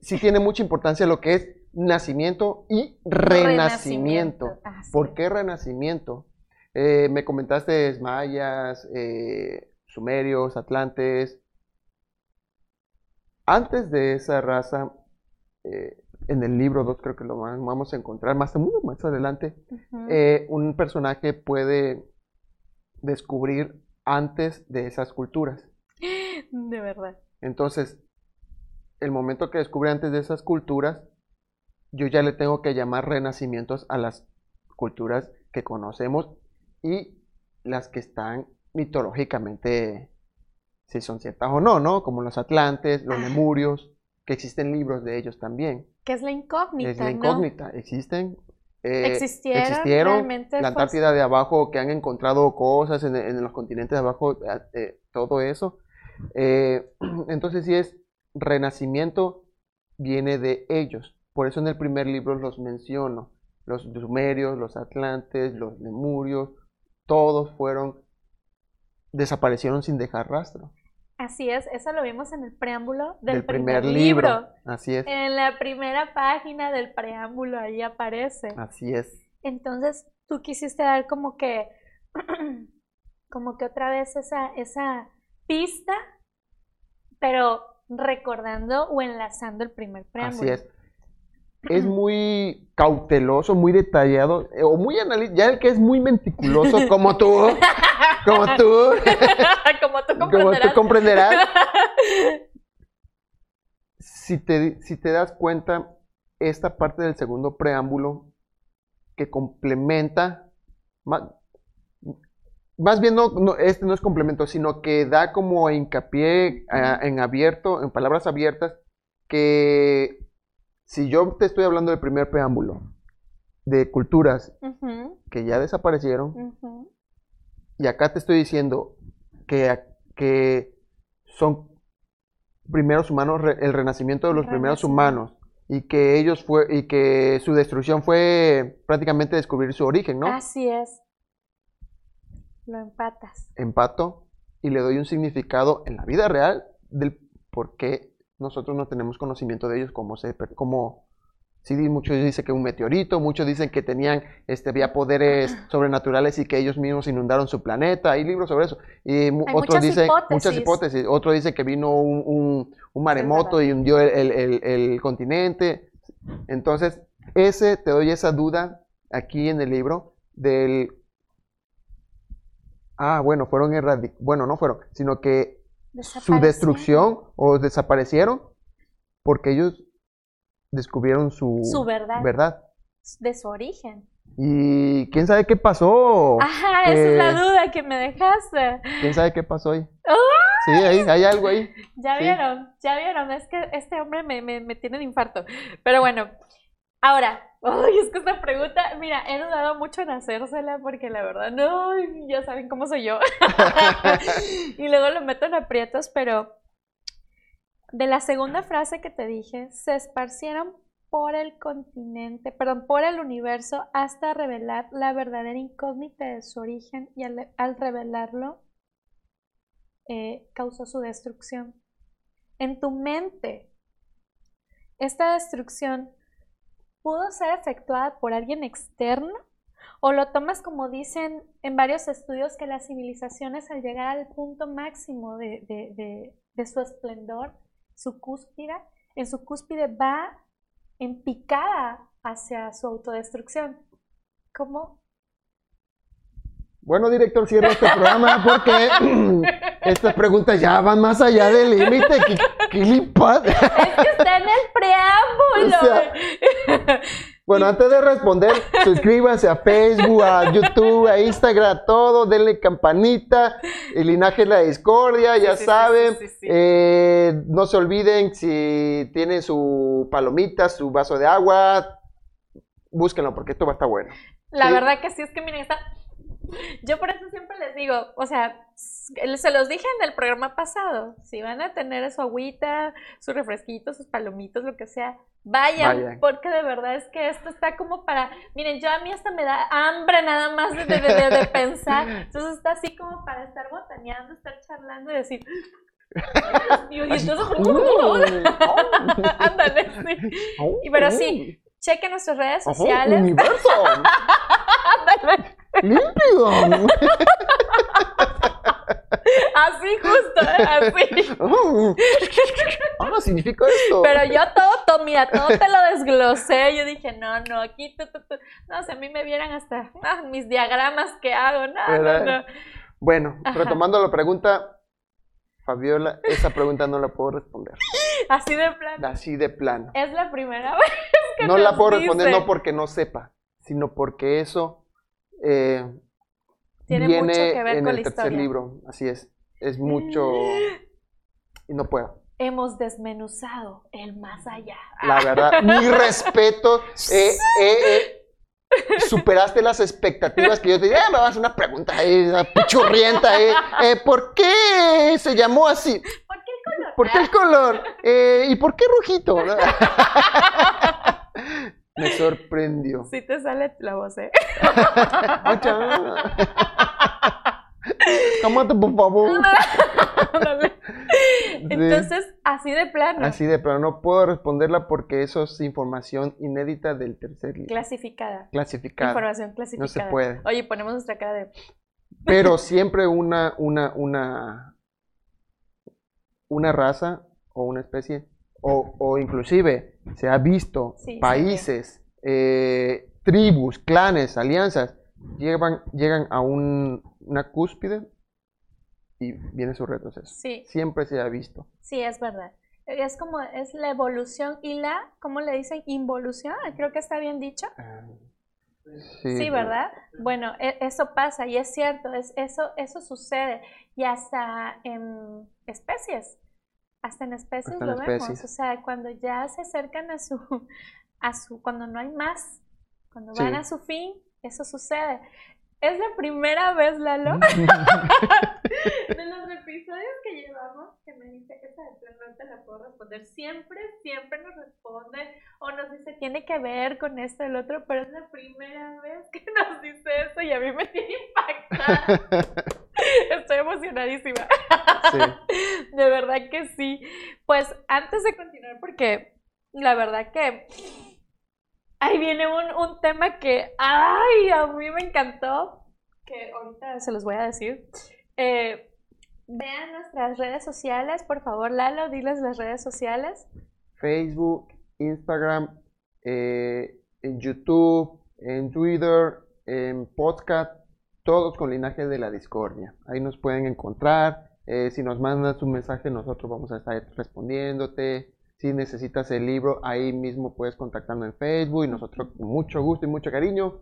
sí tiene mucha importancia lo que es nacimiento y renacimiento. Así ¿Por qué renacimiento? Eh, me comentaste mayas, eh, sumerios, atlantes. Antes de esa raza, eh, en el libro 2 creo que lo vamos a encontrar más, adelante, un personaje puede descubrir antes de esas culturas. De verdad. Entonces, el momento que descubre antes de esas culturas, yo ya le tengo que llamar renacimientos a las culturas que conocemos y las que están mitológicamente, si son ciertas o no, ¿no? Como los atlantes, los lemurios, que existen libros de ellos también. Que es la incógnita, Es la ¿no? incógnita, existen. eh, Existieron, existieron, realmente la fue- Antártida de abajo, que han encontrado cosas en, en los continentes de abajo, eh, eh, todo eso. Eh, entonces, si es renacimiento, viene de ellos. Por eso en el primer libro los menciono. Los sumerios, los atlantes, los lemurios, todos fueron, desaparecieron sin dejar rastro. Así es, eso lo vimos en el preámbulo del, Del primer, libro. Así es, En la primera página del preámbulo ahí aparece. así es. Entonces, tú quisiste dar como que, como que otra vez esa, esa pista, pero recordando o enlazando el primer preámbulo. Así es. Es muy cauteloso, muy detallado, eh, o muy analítico, ya el que es muy meticuloso, como tú, como tú, como tú como comprenderás. tú comprenderás, si te, si te das cuenta, esta parte del segundo preámbulo que complementa, más, más bien no, no, este no es complemento, sino que da como hincapié ah, en abierto, en palabras abiertas, que si yo te estoy hablando del primer preámbulo, de culturas que ya desaparecieron, y acá te estoy diciendo que, que son primeros humanos, el renacimiento de los primeros humanos, y que ellos fue, y que su destrucción fue prácticamente descubrir su origen, ¿no? Así es. Lo empatas. Empato y le doy un significado en la vida real del por qué nosotros no tenemos conocimiento de ellos, como se, como sí, muchos dicen que un meteorito, muchos dicen que tenían, este, había poderes sobrenaturales y que ellos mismos inundaron su planeta, hay libros sobre eso, y Hay otros muchas dicen, muchas hipótesis. otros dicen que vino un, un- un maremoto y hundió el, el- el- el continente, entonces, ese, te doy esa duda aquí en el libro del Ah, bueno, fueron erradicados. Bueno, no fueron, sino que su destrucción o desaparecieron porque ellos descubrieron su, Su verdad. verdad. De su origen. Y quién sabe qué pasó. Ajá, esa es la duda que me dejaste. ¿Quién sabe qué pasó ahí? ¡Ah! Sí, ahí, hay algo ahí. Ya Sí. vieron, ya vieron, es que este hombre me, me, me tiene de infarto. Pero bueno, ahora, ay, es que esta pregunta, mira, he dudado mucho en hacérsela porque la verdad, no, ya saben cómo soy yo. y luego lo meto en aprietos, pero de la segunda frase que te dije, se esparcieron por el continente, perdón, por el universo hasta revelar la verdadera incógnita de su origen y al, revelarlo eh, causó su destrucción. En tu mente, esta destrucción pudo ser efectuada por alguien externo o lo tomas como dicen en varios estudios que las civilizaciones al llegar al punto máximo de, de- de- de su esplendor, su cúspide, en su cúspide va en picada hacia su autodestrucción. ¿Cómo? Bueno, director, cierra este programa porque estas preguntas ya van más allá del límite. ¿Qué, qué le pasa? Es que está en el preámbulo. O sea, Bueno, antes de responder, suscríbanse a Facebook, a YouTube, a Instagram, a todo, denle campanita, el linaje de la discordia, ya Sí, saben. sí, sí, sí. Eh, no se olviden si tienen su palomita, su vaso de agua, búsquenlo porque esto va a estar bueno. La verdad que sí es que miren, está... yo por eso siempre les digo, o sea, se los dije en el programa pasado, si van a tener su agüita, su refresquito, sus palomitos, lo que sea, vayan, Vayan. porque de verdad es que esto está como para, miren, yo a mí hasta me da hambre nada más de, de- de- de pensar, entonces está así como para estar botaneando, estar charlando y decir, y entonces, ándale, sí. Y pero sí, chequen nuestras redes sociales. Universo. Límpido. Así justo, ¿eh? así. Oh. Ah, significa esto. Pero yo todo, todo, mira, todo te lo desglosé. Yo dije, no, no, aquí, tú, tú, tú. No, si a mí me vieran hasta ah, mis diagramas que hago, no, ¿Verdad? no. Bueno, Ajá. retomando la pregunta, Fabiola, esa pregunta no la puedo responder. Así de plano. Así de plano. Es la primera vez que No la nos puedo responder no porque no sepa, sino porque eso eh, Tiene viene mucho que ver en con el la tercer historia. libro. Así es. Es mucho y no puedo. Hemos desmenuzado el más allá. La verdad, mi respeto. eh, eh, eh, superaste las expectativas que yo te dije, "Ah, me vas a una pregunta ahí, pichurrienta. eh, eh, ¿Por qué se llamó así? ¿Por qué el color? ¿Por qué el color? Eh, ¿Y por qué rojito? Me sorprendió. Sí te sale la voz, ¿eh? Cámate, por favor. Entonces, así de plano. Así de, pero no puedo responderla porque eso es información inédita del tercer libro. Clasificada. Clasificada. Información clasificada. puede. Oye, ponemos nuestra cara de. Pero siempre una, una, una, una raza o una especie, o, o inclusive se ha visto Sí, sí, países, eh, tribus, clanes, alianzas, llegan, llegan a un- una cúspide y viene su retroceso. Sí, Siempre se ha visto. sí, es verdad. Es como, es la evolución y la, ¿cómo le dicen? Involución, creo que está bien dicho. Sí, Sí, ¿verdad? Bueno, e- eso pasa y es cierto, es, eso, eso sucede y hasta en especies, hasta en especies Hasta en lo vemos, o sea, cuando ya se acercan a su, a su, cuando no hay más, cuando Sí. van a su fin, eso sucede. Es la primera vez, Lalo, de los episodios que llevamos que me dice esa de plano no te la puedo responder. Siempre, siempre nos responde o nos dice tiene que ver con esto el otro, pero es la primera vez que nos dice eso y a mí me tiene impactada. Estoy emocionadísima. Sí. De verdad que sí. Pues antes de continuar, porque la verdad que ahí viene un, un tema que, ay, a mí me encantó, que ahorita se los voy a decir. Eh, vean nuestras redes sociales, por favor, Lalo, diles las redes sociales. Facebook, Instagram, eh, en YouTube, en Twitter, en podcast, todos con linaje de la discordia. Ahí nos pueden encontrar. eh, si nos mandas un mensaje, nosotros vamos a estar respondiéndote. Si necesitas el libro, ahí mismo puedes contactarnos en Facebook y nosotros con mucho gusto y mucho cariño.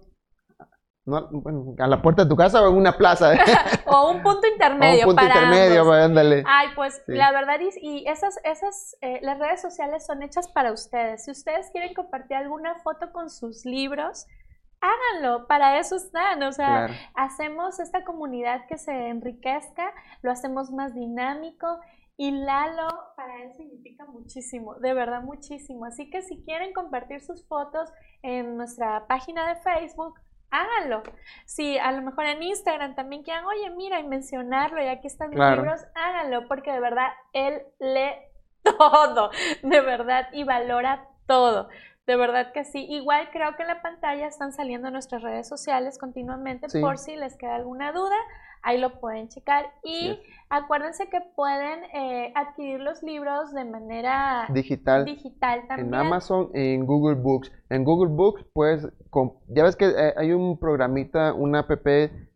No, bueno, a la puerta de tu casa o en una plaza. ¿eh? O un punto intermedio O un punto para intermedio, ándale. Ay, pues Sí. la verdad y, y esas, esas, eh, las redes sociales son hechas para ustedes. Si ustedes quieren compartir alguna foto con sus libros, háganlo. Para eso están. O sea, Claro. hacemos esta comunidad que se enriquezca, lo hacemos más dinámico. Y Lalo para él significa muchísimo, de verdad muchísimo. Así que si quieren compartir sus fotos en nuestra página de Facebook, háganlo. Si a lo mejor en Instagram también quieran, oye, mira, y mencionarlo, y aquí están mis Claro. libros, háganlo, porque de verdad él lee todo, de verdad, y valora todo. De verdad que sí. Igual creo que en la pantalla están saliendo nuestras redes sociales continuamente Sí. por si les queda alguna duda. Ahí lo pueden checar. Y acuérdense que pueden eh, adquirir los libros de manera Digital. digital En también. Amazon y en Google Books. En Google Books, pues, ya ves que eh, hay un programita, una app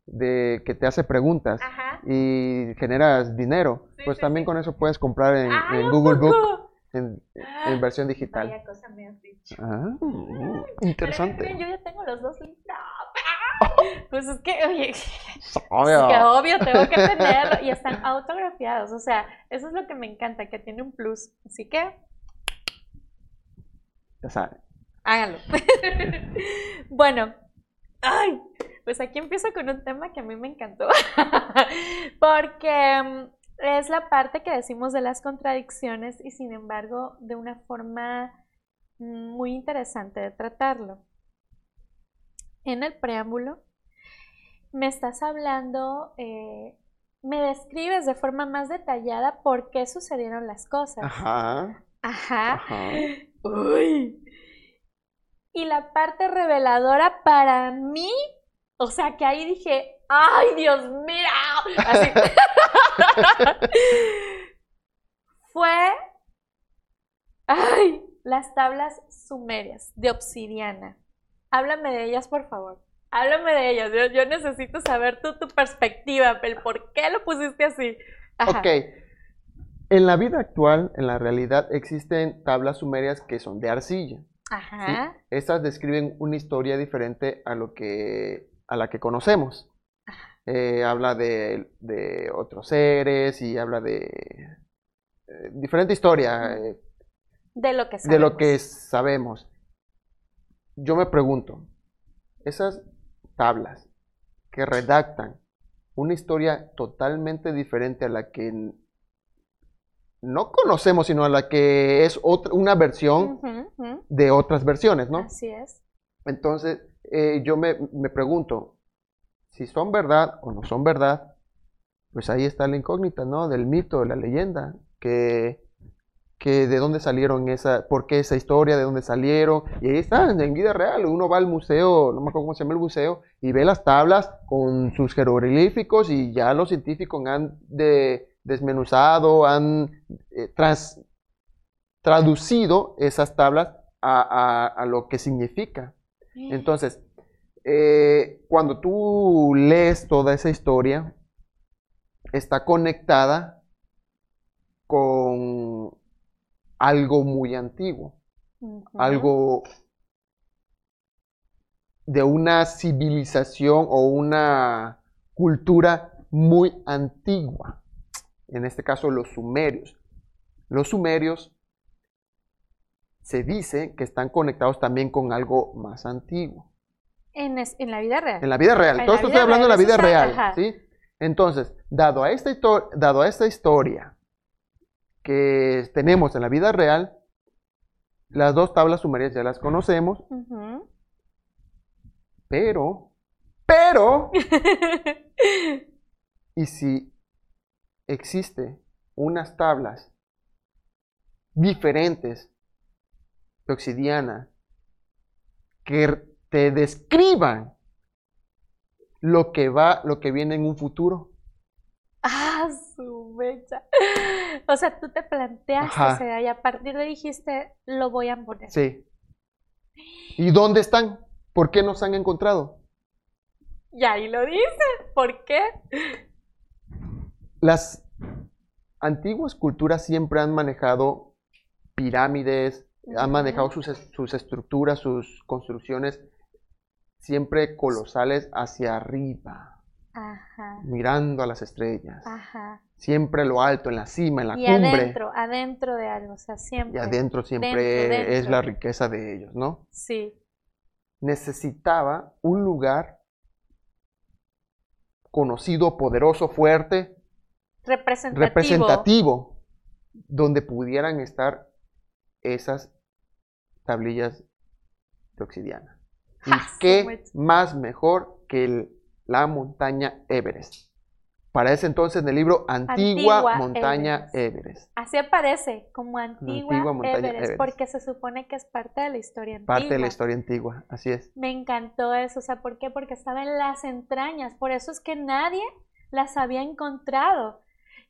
de que te hace preguntas Ajá. y generas dinero. Sí, pues sí, también con eso puedes comprar en, Ay, en ¿a Google Books en, en versión digital. Vaya cosa me has dicho. Ah, mm, Pero ¿qué interesante. Yo ya tengo los dos libros. Pues es que, oye, es Obvio. que obvio tengo que tenerlo y están autografiados. O sea, eso es lo que me encanta, que tiene un plus. Así que Ya sabes. háganlo. bueno, ay, pues aquí empiezo con un tema que a mí me encantó. Porque mm, es la parte que decimos de las contradicciones y sin embargo de una forma mm, muy interesante de tratarlo. En el preámbulo me estás hablando, eh, me describes de forma más detallada por qué sucedieron las cosas. Ajá. Ajá. Ajá. Uy. Y la parte reveladora para mí, O sea, que ahí dije, ¡ay, Dios mío! Así. Fue, ay, las tablas sumerias de obsidiana. Háblame de ellas, por favor. Háblame de ellas. Yo, yo necesito saber tu, tu perspectiva, el por qué lo pusiste así. Ajá. Ok. En la vida actual, en la realidad, existen tablas sumerias que son de arcilla. ¿sí? Ajá. Estas describen una historia diferente a lo que a la que conocemos. Eh, habla de, de otros seres y habla de eh, diferente historia eh, De lo que de lo que sabemos. Yo me pregunto, esas tablas que redactan una historia totalmente diferente a la que no conocemos, sino a la que es otra, una versión de otras versiones, ¿no? Así es. Entonces, eh, yo me, me pregunto, si son verdad o no son verdad, pues ahí está la incógnita, ¿no? Del mito, de la leyenda, que, que de dónde salieron esa, por qué esa historia, de dónde salieron, y ahí están, en vida real, uno va al museo, no me acuerdo cómo se llama el museo, y ve las tablas con sus jeroglíficos y ya los científicos han de- desmenuzado, han eh, trans- traducido esas tablas a- a- a lo que significa. Entonces, eh, cuando tú lees toda esa historia, está conectada con algo muy antiguo, algo de una civilización o una cultura muy antigua. En este caso, los sumerios. Los sumerios se dice que están conectados también con algo más antiguo. En, es- en la vida real. En la vida real. En Todo esto estoy hablando de la vida real. ¿sí? Entonces, dado a, esta histo- dado a esta historia que tenemos en la vida real, las dos tablas sumerias ya las conocemos, pero, pero, y si existe unas tablas diferentes de obsidiana que te describan lo que va, lo que viene en un futuro. Ah, mecha. O sea, tú te planteaste, Ajá. y a partir de ahí dijiste, lo voy a poner. Sí. ¿Y dónde están? ¿Por qué nos han encontrado? Y ahí lo dice. ¿Por qué? Las antiguas culturas siempre han manejado pirámides, han manejado sus estructuras, sus construcciones siempre colosales hacia arriba, Ajá. mirando a las estrellas. Ajá. Siempre lo alto, en la cima, en la Y cumbre. adentro, adentro de algo, o sea, Y siempre. adentro siempre Dentro, es la riqueza de ellos, ¿no? Sí. Necesitaba un lugar conocido, poderoso, fuerte, Representativo. representativo, donde pudieran estar esas tablillas de obsidiana. ¿Y Ja, su qué más mejor que el- la montaña Everest? Para ese entonces en el libro Antigua, Antigua Montaña Everest. Everest. Así aparece, como antigua, antigua montaña Everest, Everest. porque se supone que es parte de la historia antigua. Parte de la historia antigua, así es. Me encantó eso, o sea, ¿por qué? Porque estaba en las entrañas, por eso es que nadie las había encontrado.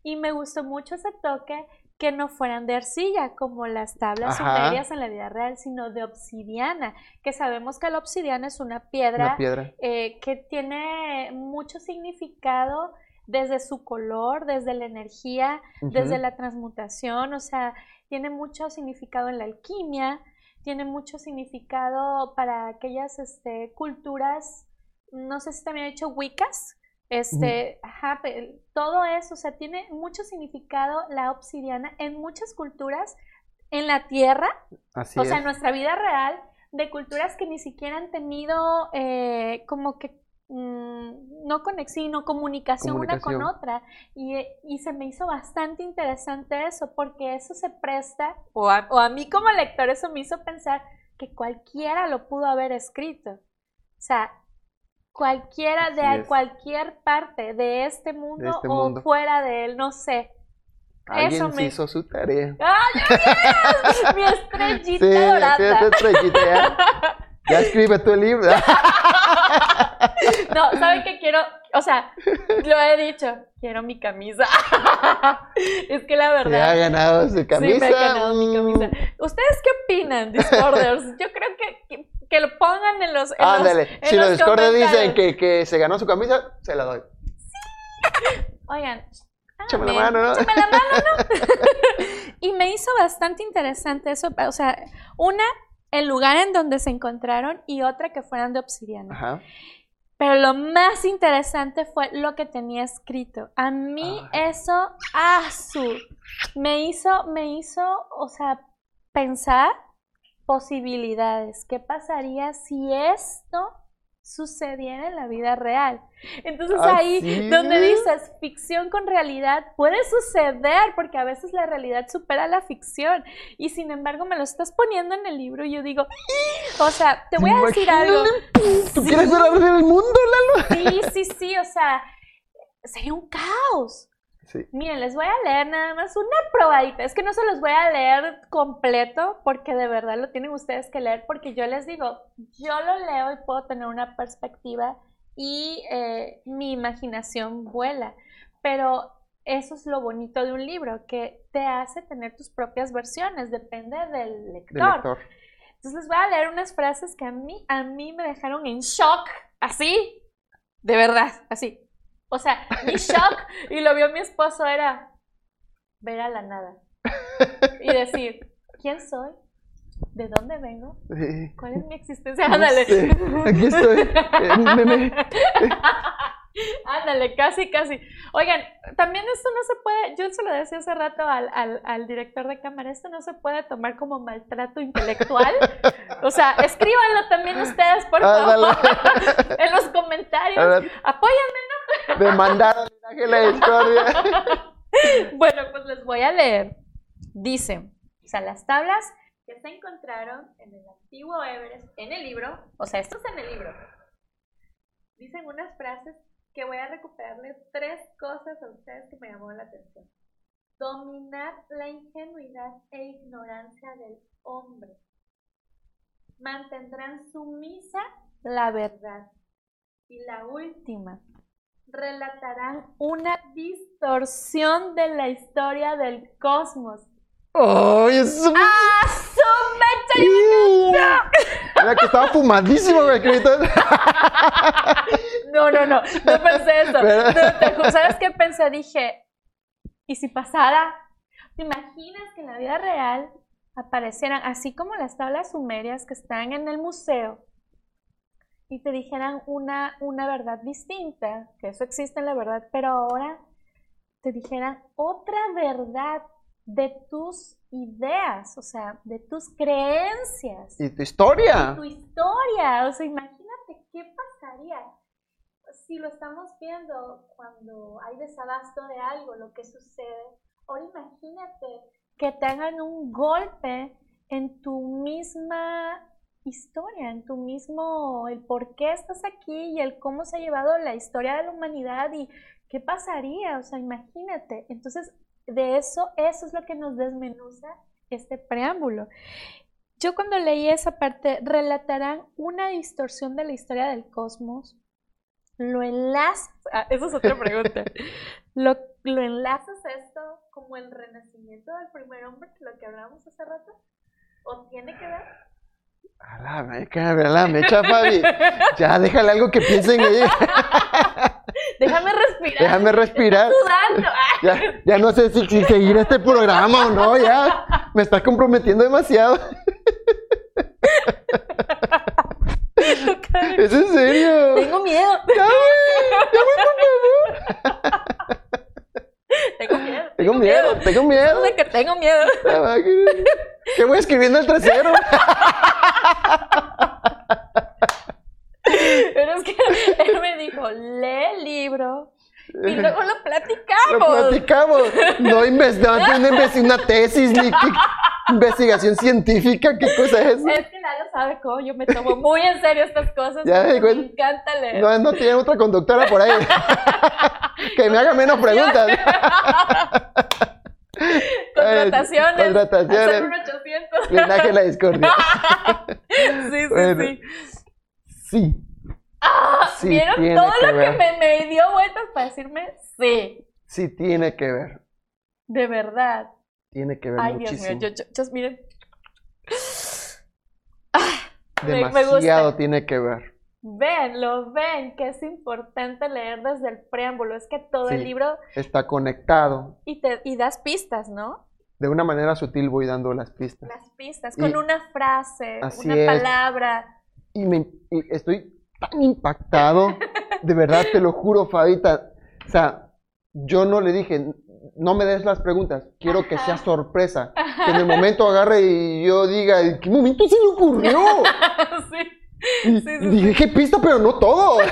Y me gustó mucho ese toque que no fueran de arcilla, como las tablas Ajá. sumerias en la vida real, sino de obsidiana, que sabemos que la obsidiana es una piedra Una piedra. eh, que tiene mucho significado desde su color, desde la energía, desde la transmutación, o sea, tiene mucho significado en la alquimia, tiene mucho significado para aquellas este, culturas, no sé si también he hecho Wiccas, este, ajá, todo eso, o sea, tiene mucho significado la obsidiana en muchas culturas en la tierra, Así o sea, en es. nuestra vida real, de culturas que ni siquiera han tenido eh, como que mm, no conexión, no comunicación, una con Comunicación. otra. Y, eh, y se me hizo bastante interesante eso, porque eso se presta, o a, o a mí como lector, eso me hizo pensar que cualquiera lo pudo haber escrito. O sea, cualquiera de es. cualquier parte de este mundo este o mundo. fuera de él, no sé. Alguien eso me- hizo su tarea. ¡Ay! Mi estrellita Sí, dorada. sí, esta estrellita ya. Ya escribe tu libro. No, ¿saben qué quiero? O sea, lo he dicho, quiero mi camisa. es que la Se ha verdad. ganado su camisa. Sí, me he ganado mi camisa. ¿Ustedes qué opinan, Discorders? Yo creo que, que, lo pongan en los. En los- Ándale, en si los discordes dicen comentarios. que, que se ganó su camisa, se la doy. Oigan, Échame la mano, ¿no? échame la mano, ¿no? y me hizo bastante interesante eso. O sea, una, el lugar en donde se encontraron y otra que fueran de obsidiana. Ajá. Pero lo más interesante fue lo que tenía escrito. A mí eso, ah, su, me hizo, me hizo, o sea, pensar posibilidades. ¿Qué pasaría si esto sucediera en la vida real? Entonces ahí Así donde es. dices ficción con realidad puede suceder porque a veces la realidad supera la ficción y sin embargo me lo estás poniendo en el libro y yo digo, o sea, te voy a decir algo. ¿Tú quieres ver el mundo, Lalo? Sí, sí, sí, o sea, sería un caos. Sí. Miren, les voy a leer nada más una probadita. Es que no se los voy a leer completo porque de verdad lo tienen ustedes que leer porque yo les digo, yo lo leo y puedo tener una perspectiva y eh, mi imaginación vuela. Pero eso es lo bonito de un libro, que te hace tener tus propias versiones, depende del lector. Del lector. Entonces les voy a leer unas frases que a mí, a mí me dejaron en shock, así, de verdad, así. O sea, mi shock, y lo vio mi esposo, era ver a la nada y decir, ¿quién soy? ¿De dónde vengo? Sí. ¿Cuál es mi existencia? No Ándale. sé, Aquí estoy. Eh, me- me- Ándale, casi, casi. Oigan, también esto no se puede, yo se lo decía hace rato al, al- al director de cámara, esto no se puede tomar como maltrato intelectual. O sea, escríbanlo también ustedes, por Ándale. favor, en los comentarios. Ahora, Apóyenme. Demandar de la discordia. Bueno, pues les voy a leer. Dice, o sea, las tablas que se encontraron en el antiguo Everest, en el libro, o sea, esto es en el libro. Dicen unas frases que voy a recuperarle tres cosas a ustedes que me llamó la atención. Dominar la ingenuidad e ignorancia del hombre. Mantendrán sumisa la verdad. Y la última, relatarán una distorsión de la historia del cosmos. ¡Ay, es un... ¡Ah, su mecha! Que estaba fumadísimo, güey. No, no, no, no pensé eso. No, te ¿Sabes qué pensé? Dije, ¿y si pasara? ¿Te imaginas que en la vida real aparecieran, así como las tablas sumerias que están en el museo, y te dijeran una, una verdad distinta, que eso existe en la verdad, pero ahora te dijeran otra verdad de tus ideas, o sea, de tus creencias? Y tu historia. tu historia. O sea, imagínate qué pasaría si lo estamos viendo cuando hay desabasto de algo, lo que sucede. Ahora imagínate que te hagan un golpe en tu misma historia, en tu mismo, el por qué estás aquí y el cómo se ha llevado la historia de la humanidad y qué pasaría, o sea, imagínate. Entonces, de eso, eso es lo que nos desmenuza este preámbulo. Yo cuando leí esa parte, relatarán una distorsión de la historia del cosmos, lo enlazas, ah, esa es otra pregunta, lo, lo enlazas esto como el renacimiento del primer hombre, lo que hablamos hace rato, o tiene que ver. A la mecha, a la mecha, Fabi. Ya, déjale algo que piensen ella. Déjame respirar. Déjame respirar. Sudando. Ya, ya no sé si, si seguir este programa o no, ya. Me estás comprometiendo demasiado. ¿Es en serio? Tengo miedo. Ya, güey, por favor. Tengo miedo. Tengo miedo, tengo miedo. De que tengo miedo. ¿Qué voy escribiendo el trasero? Pero es que él me dijo, lee el libro y luego lo Lo platicamos. platicamos. No investigamos una, una tesis ni investigación científica. ¿Qué cosa es eso? Sabe cómo yo me tomo muy en serio estas cosas. Ya me encanta leer. No, no tiene otra conductora por ahí. que me haga menos preguntas. Contrataciones. Contrataciones. Hacer un 800. Linaje la discordia. sí, sí, Bueno. sí. Sí. Sí ¿Vieron todo que lo ver. que me, me dio vueltas para decirme sí? Sí tiene que ver. De verdad. Tiene que ver Ay, Dios muchísimo. mío, yo, yo, yo- miren. Me Demasiado tiene que ver. Ven, lo ven, que es importante leer desde el preámbulo. Es que todo el libro Está conectado. y te y das pistas, ¿no? De una manera sutil voy dando las pistas. Las pistas, Y- con una frase, una es. palabra. Y, me, y estoy tan impactado. De verdad, te lo juro, Fabita. O sea, yo no le dije, no me des las preguntas. Quiero que sea sorpresa. Que en el momento agarre y yo diga, ¿en qué momento se le ocurrió? sí. Y Sí, sí, dije pista, pero no todo.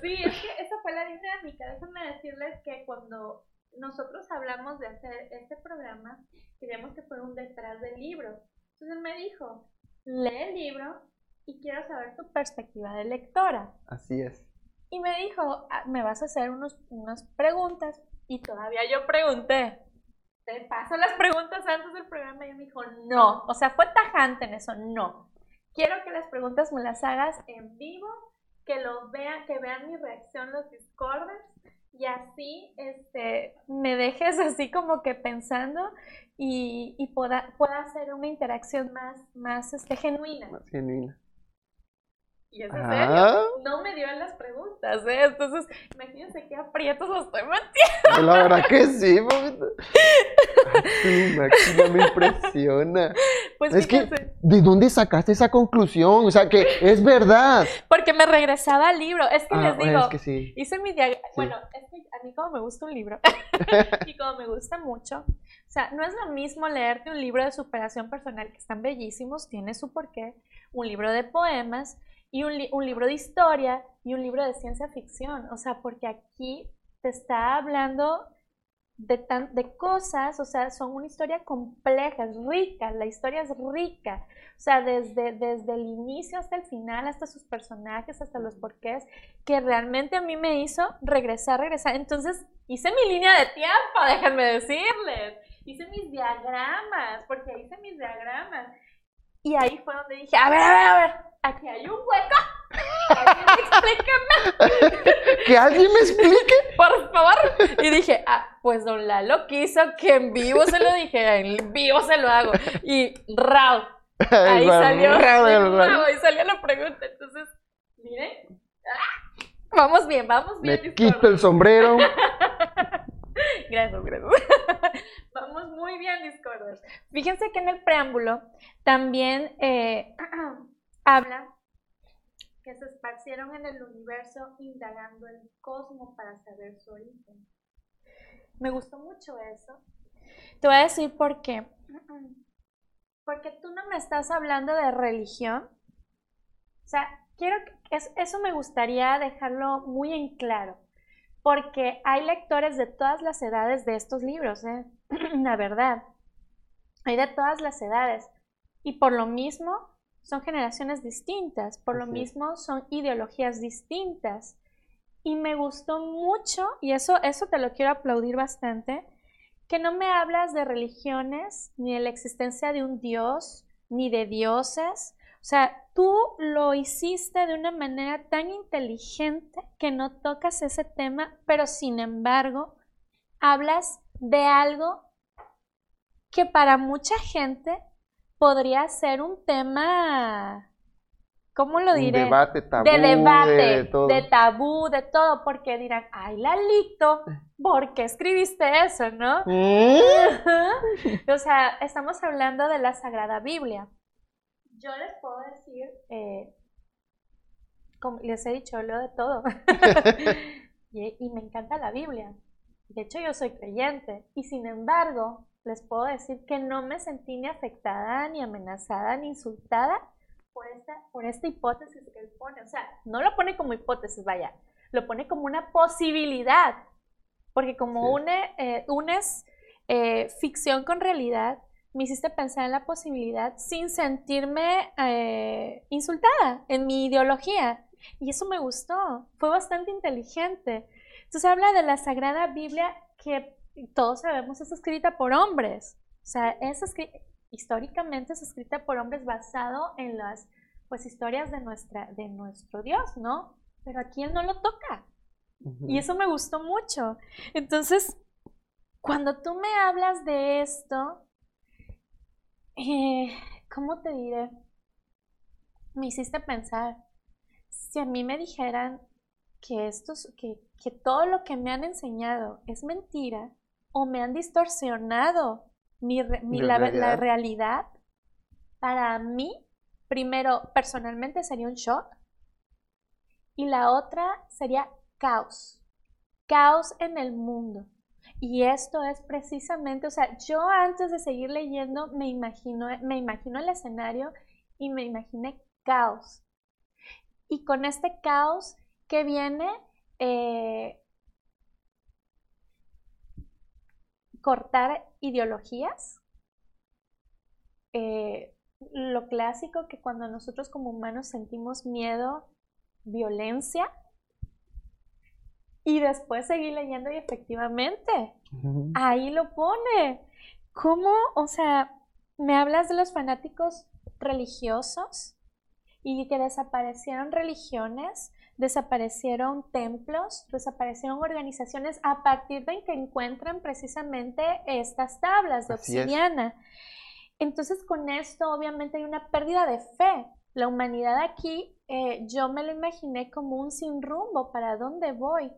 Sí, es que esa fue la dinámica. Déjenme decirles que cuando nosotros hablamos de hacer este programa, queríamos que fuera un detrás del libro. Entonces él me dijo, lee el libro y quiero saber tu perspectiva de lectora. Así es. Y me dijo, "Ah, me vas a hacer unos, unas preguntas. Y todavía yo pregunté, ¿te paso las preguntas antes del programa? Y me dijo, no. O sea, fue tajante en eso, no. Quiero que las preguntas me las hagas en vivo, que lo vean, que vean mi reacción los Discorders. Y así este, me dejes así como que pensando y, y pueda, pueda hacer una interacción más, más este, genuina. Más genuina. Y es en Ah. serio, no me dio las preguntas, ¿eh? Entonces, imagínense qué aprietos los estoy metiendo. La verdad que sí, Fabita. Ay, tu máquina me impresiona. Pues Es que, ¿de dónde sacaste esa conclusión? O sea, que es verdad. porque me regresaba al libro. Es que Ah, les digo, es que sí. hice mi diagrama. Bueno, es que a mí como me gusta un libro y como me gusta mucho, o sea, no es lo mismo leerte un libro de superación personal que están bellísimos, tiene su porqué, un libro de poemas y un, li- un libro de historia y un libro de ciencia ficción. O sea, porque aquí te está hablando de, tan, de cosas, o sea, son una historia compleja, es rica, la historia es rica. O sea, desde, desde el inicio hasta el final, hasta sus personajes, hasta los porqués, que realmente a mí me hizo regresar, regresar. Entonces hice mi línea de tiempo, déjenme decirles. Hice mis diagramas, porque hice mis diagramas. Y ahí fue donde dije, a ver, a ver, a ver, aquí hay un hueco. Explíqueme, Que alguien me explique. por favor. Y dije, ah, pues don Lalo quiso que en vivo se lo dije, en vivo se lo hago. Y Rao, ahí salió, ahí salió la pregunta. Entonces, miren, ah, vamos bien, vamos bien. Me quito el sombrero. Gracias, gracias. Vamos muy bien, Discorders. Fíjense que en el preámbulo también eh, habla que se esparcieron en el universo indagando el cosmos para saber su origen. Me gustó mucho eso. Te voy a decir por qué. Porque tú no me estás hablando de religión. O sea, quiero que es- eso me gustaría dejarlo muy en claro porque hay lectores de todas las edades de estos libros, ¿eh? la verdad. Hay de todas las edades. Y por lo mismo son generaciones distintas, por lo mismo son ideologías distintas. Y me gustó mucho, y eso, eso te lo quiero aplaudir bastante, que no me hablas de religiones, ni de la existencia de un dios, ni de dioses. O sea, tú lo hiciste de una manera tan inteligente que no tocas ese tema, pero sin embargo, hablas de algo que para mucha gente podría ser un tema, ¿cómo lo Un diré? debate tabú. de debate, de todo. de tabú, de todo, porque dirán, ay, Lalito, ¿por qué escribiste eso, no? Ajá. O sea, estamos hablando de la Sagrada Biblia. Yo les puedo decir, eh, como les he dicho, leo de todo. y, y me encanta la Biblia. De hecho, yo soy creyente. Y sin embargo, les puedo decir que no me sentí ni afectada, ni amenazada, ni insultada por esta, por esta hipótesis que él pone. O sea, no lo pone como hipótesis, vaya, lo pone como una posibilidad. Porque como Sí. une, eh, unes eh, ficción con realidad, me hiciste pensar en la posibilidad sin sentirme eh, insultada en mi ideología. Y eso me gustó, fue bastante inteligente. Entonces habla de la Sagrada Biblia que todos sabemos es escrita por hombres. O sea, es históricamente es escrita por hombres basado en las pues historias de nuestra de nuestro Dios, ¿no? pero aquí él no lo toca. Y eso me gustó mucho. Entonces, cuando tú me hablas de esto, eh, ¿cómo te diré? Me hiciste pensar, si a mí me dijeran que, estos, que, que todo lo que me han enseñado es mentira o me han distorsionado mi, la, la realidad, para mí, primero, personalmente sería un shock y la otra sería caos, caos en el mundo. Y esto es precisamente, o sea, yo antes de seguir leyendo me imagino, me imagino el escenario y me imaginé caos. Y con este caos que viene, eh, cortar ideologías, eh, lo clásico que cuando nosotros como humanos sentimos miedo, violencia, y después seguí leyendo y efectivamente, ahí lo pone. ¿Cómo? O sea, me hablas de los fanáticos religiosos y que desaparecieron religiones, desaparecieron templos, desaparecieron organizaciones a partir de que encuentran precisamente estas tablas de obsidiana. Entonces con esto obviamente hay una pérdida de fe. La humanidad aquí eh, yo me lo imaginé como un sin rumbo, ¿para dónde voy?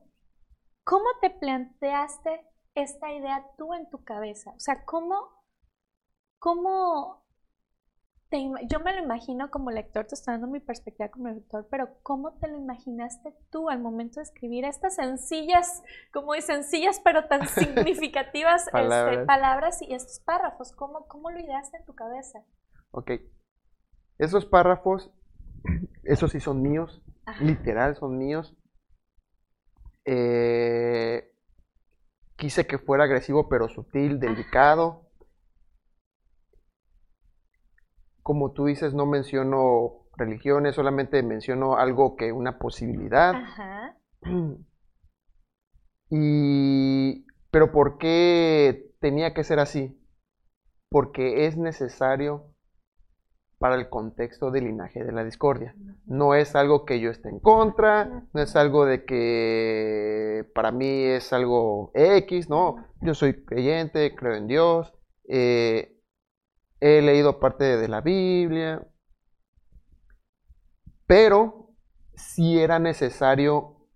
¿Cómo te planteaste esta idea tú en tu cabeza? O sea, ¿cómo, cómo te, yo me lo imagino como lector, te estoy dando mi perspectiva como lector, pero ¿cómo te lo imaginaste tú al momento de escribir estas sencillas, como de sencillas pero tan significativas este, palabras. y estos párrafos? ¿Cómo, ¿Cómo lo ideaste en tu cabeza? Ok. Esos párrafos, esos sí son míos, literal son míos. Eh, quise que fuera agresivo pero sutil, delicado. Como tú dices, no menciono religiones, solamente menciono algo que una posibilidad. Y pero ¿por qué tenía que ser así? Porque es necesario para el contexto del linaje de la discordia. No es algo que yo esté en contra, no es algo de que para mí es algo X, no, yo soy creyente, creo en Dios, eh, he leído parte de la Biblia, pero sí era necesario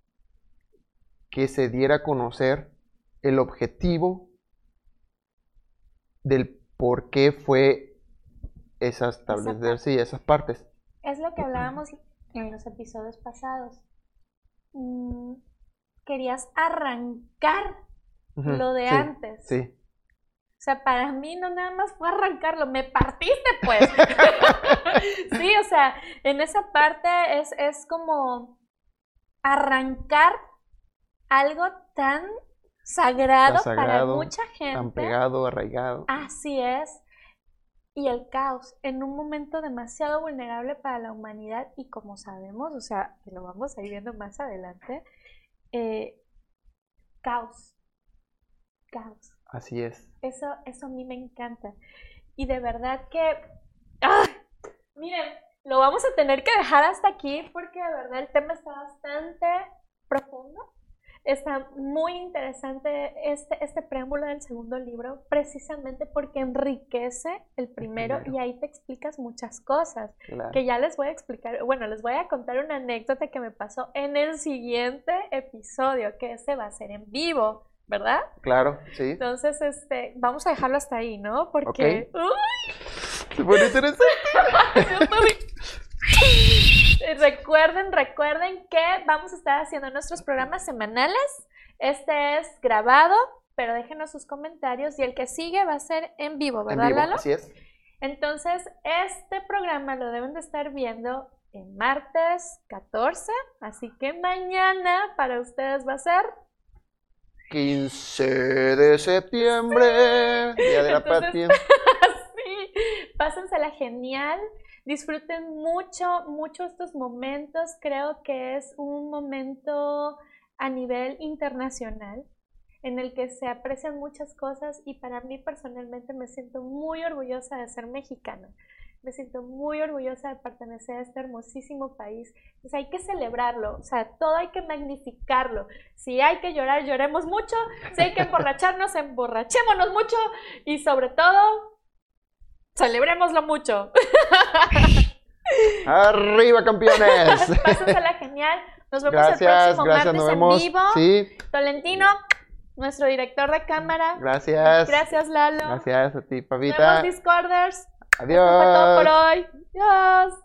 que se diera a conocer el objetivo del por qué fue esas tablas y esas partes. Es lo que hablábamos en los episodios pasados. Mm, querías arrancar lo de antes. Sí. O sea, para mí no nada más fue arrancarlo, me partiste pues. sí, o sea, en esa parte es, es como arrancar algo tan sagrado, para mucha gente. Tan pegado, arraigado. Así es y el caos en un momento demasiado vulnerable para la humanidad y como sabemos, o sea, que lo vamos a ir viendo más adelante, eh, caos, caos. Así es. Eso, eso a mí me encanta. Y de verdad que, ¡ah! miren, lo vamos a tener que dejar hasta aquí porque de verdad el tema está bastante profundo. Está muy interesante este, este preámbulo del segundo libro, precisamente porque enriquece el primero, y ahí te explicas muchas cosas que ya les voy a explicar. Bueno, les voy a contar una anécdota que me pasó en el siguiente episodio, que ese va a ser en vivo. ¿Verdad? Claro, sí. Entonces, este, vamos a dejarlo hasta ahí, ¿no? Porque. ¡Uy! Se pone interesante. recuerden, recuerden que vamos a estar haciendo nuestros programas semanales. Este es grabado, pero déjenos sus comentarios y el que sigue va a ser en vivo, ¿verdad, en Así es. Entonces, este programa lo deben de estar viendo en martes 14, así que mañana para ustedes va a ser 15 de septiembre, día de la patria. sí, pásensela genial. Disfruten mucho, mucho estos momentos. Creo que es un momento a nivel internacional en el que se aprecian muchas cosas y para mí personalmente me siento muy orgullosa de ser mexicana. me siento muy orgullosa de pertenecer a este hermosísimo país. Pues hay que celebrarlo, o sea, todo hay que magnificarlo. Si hay que llorar, lloremos mucho. Si hay que emborracharnos, emborrachémonos mucho. Y sobre todo, celebrémoslo mucho. ¡Arriba, campeones! Pásasela genial. Nos vemos el próximo martes en vivo. Sí. Tolentino, nuestro director de cámara. Gracias. Gracias, Lalo. Gracias a ti, Pavita. Nuevos Discorders. Adiós. Esto fue todo por hoy. Adiós.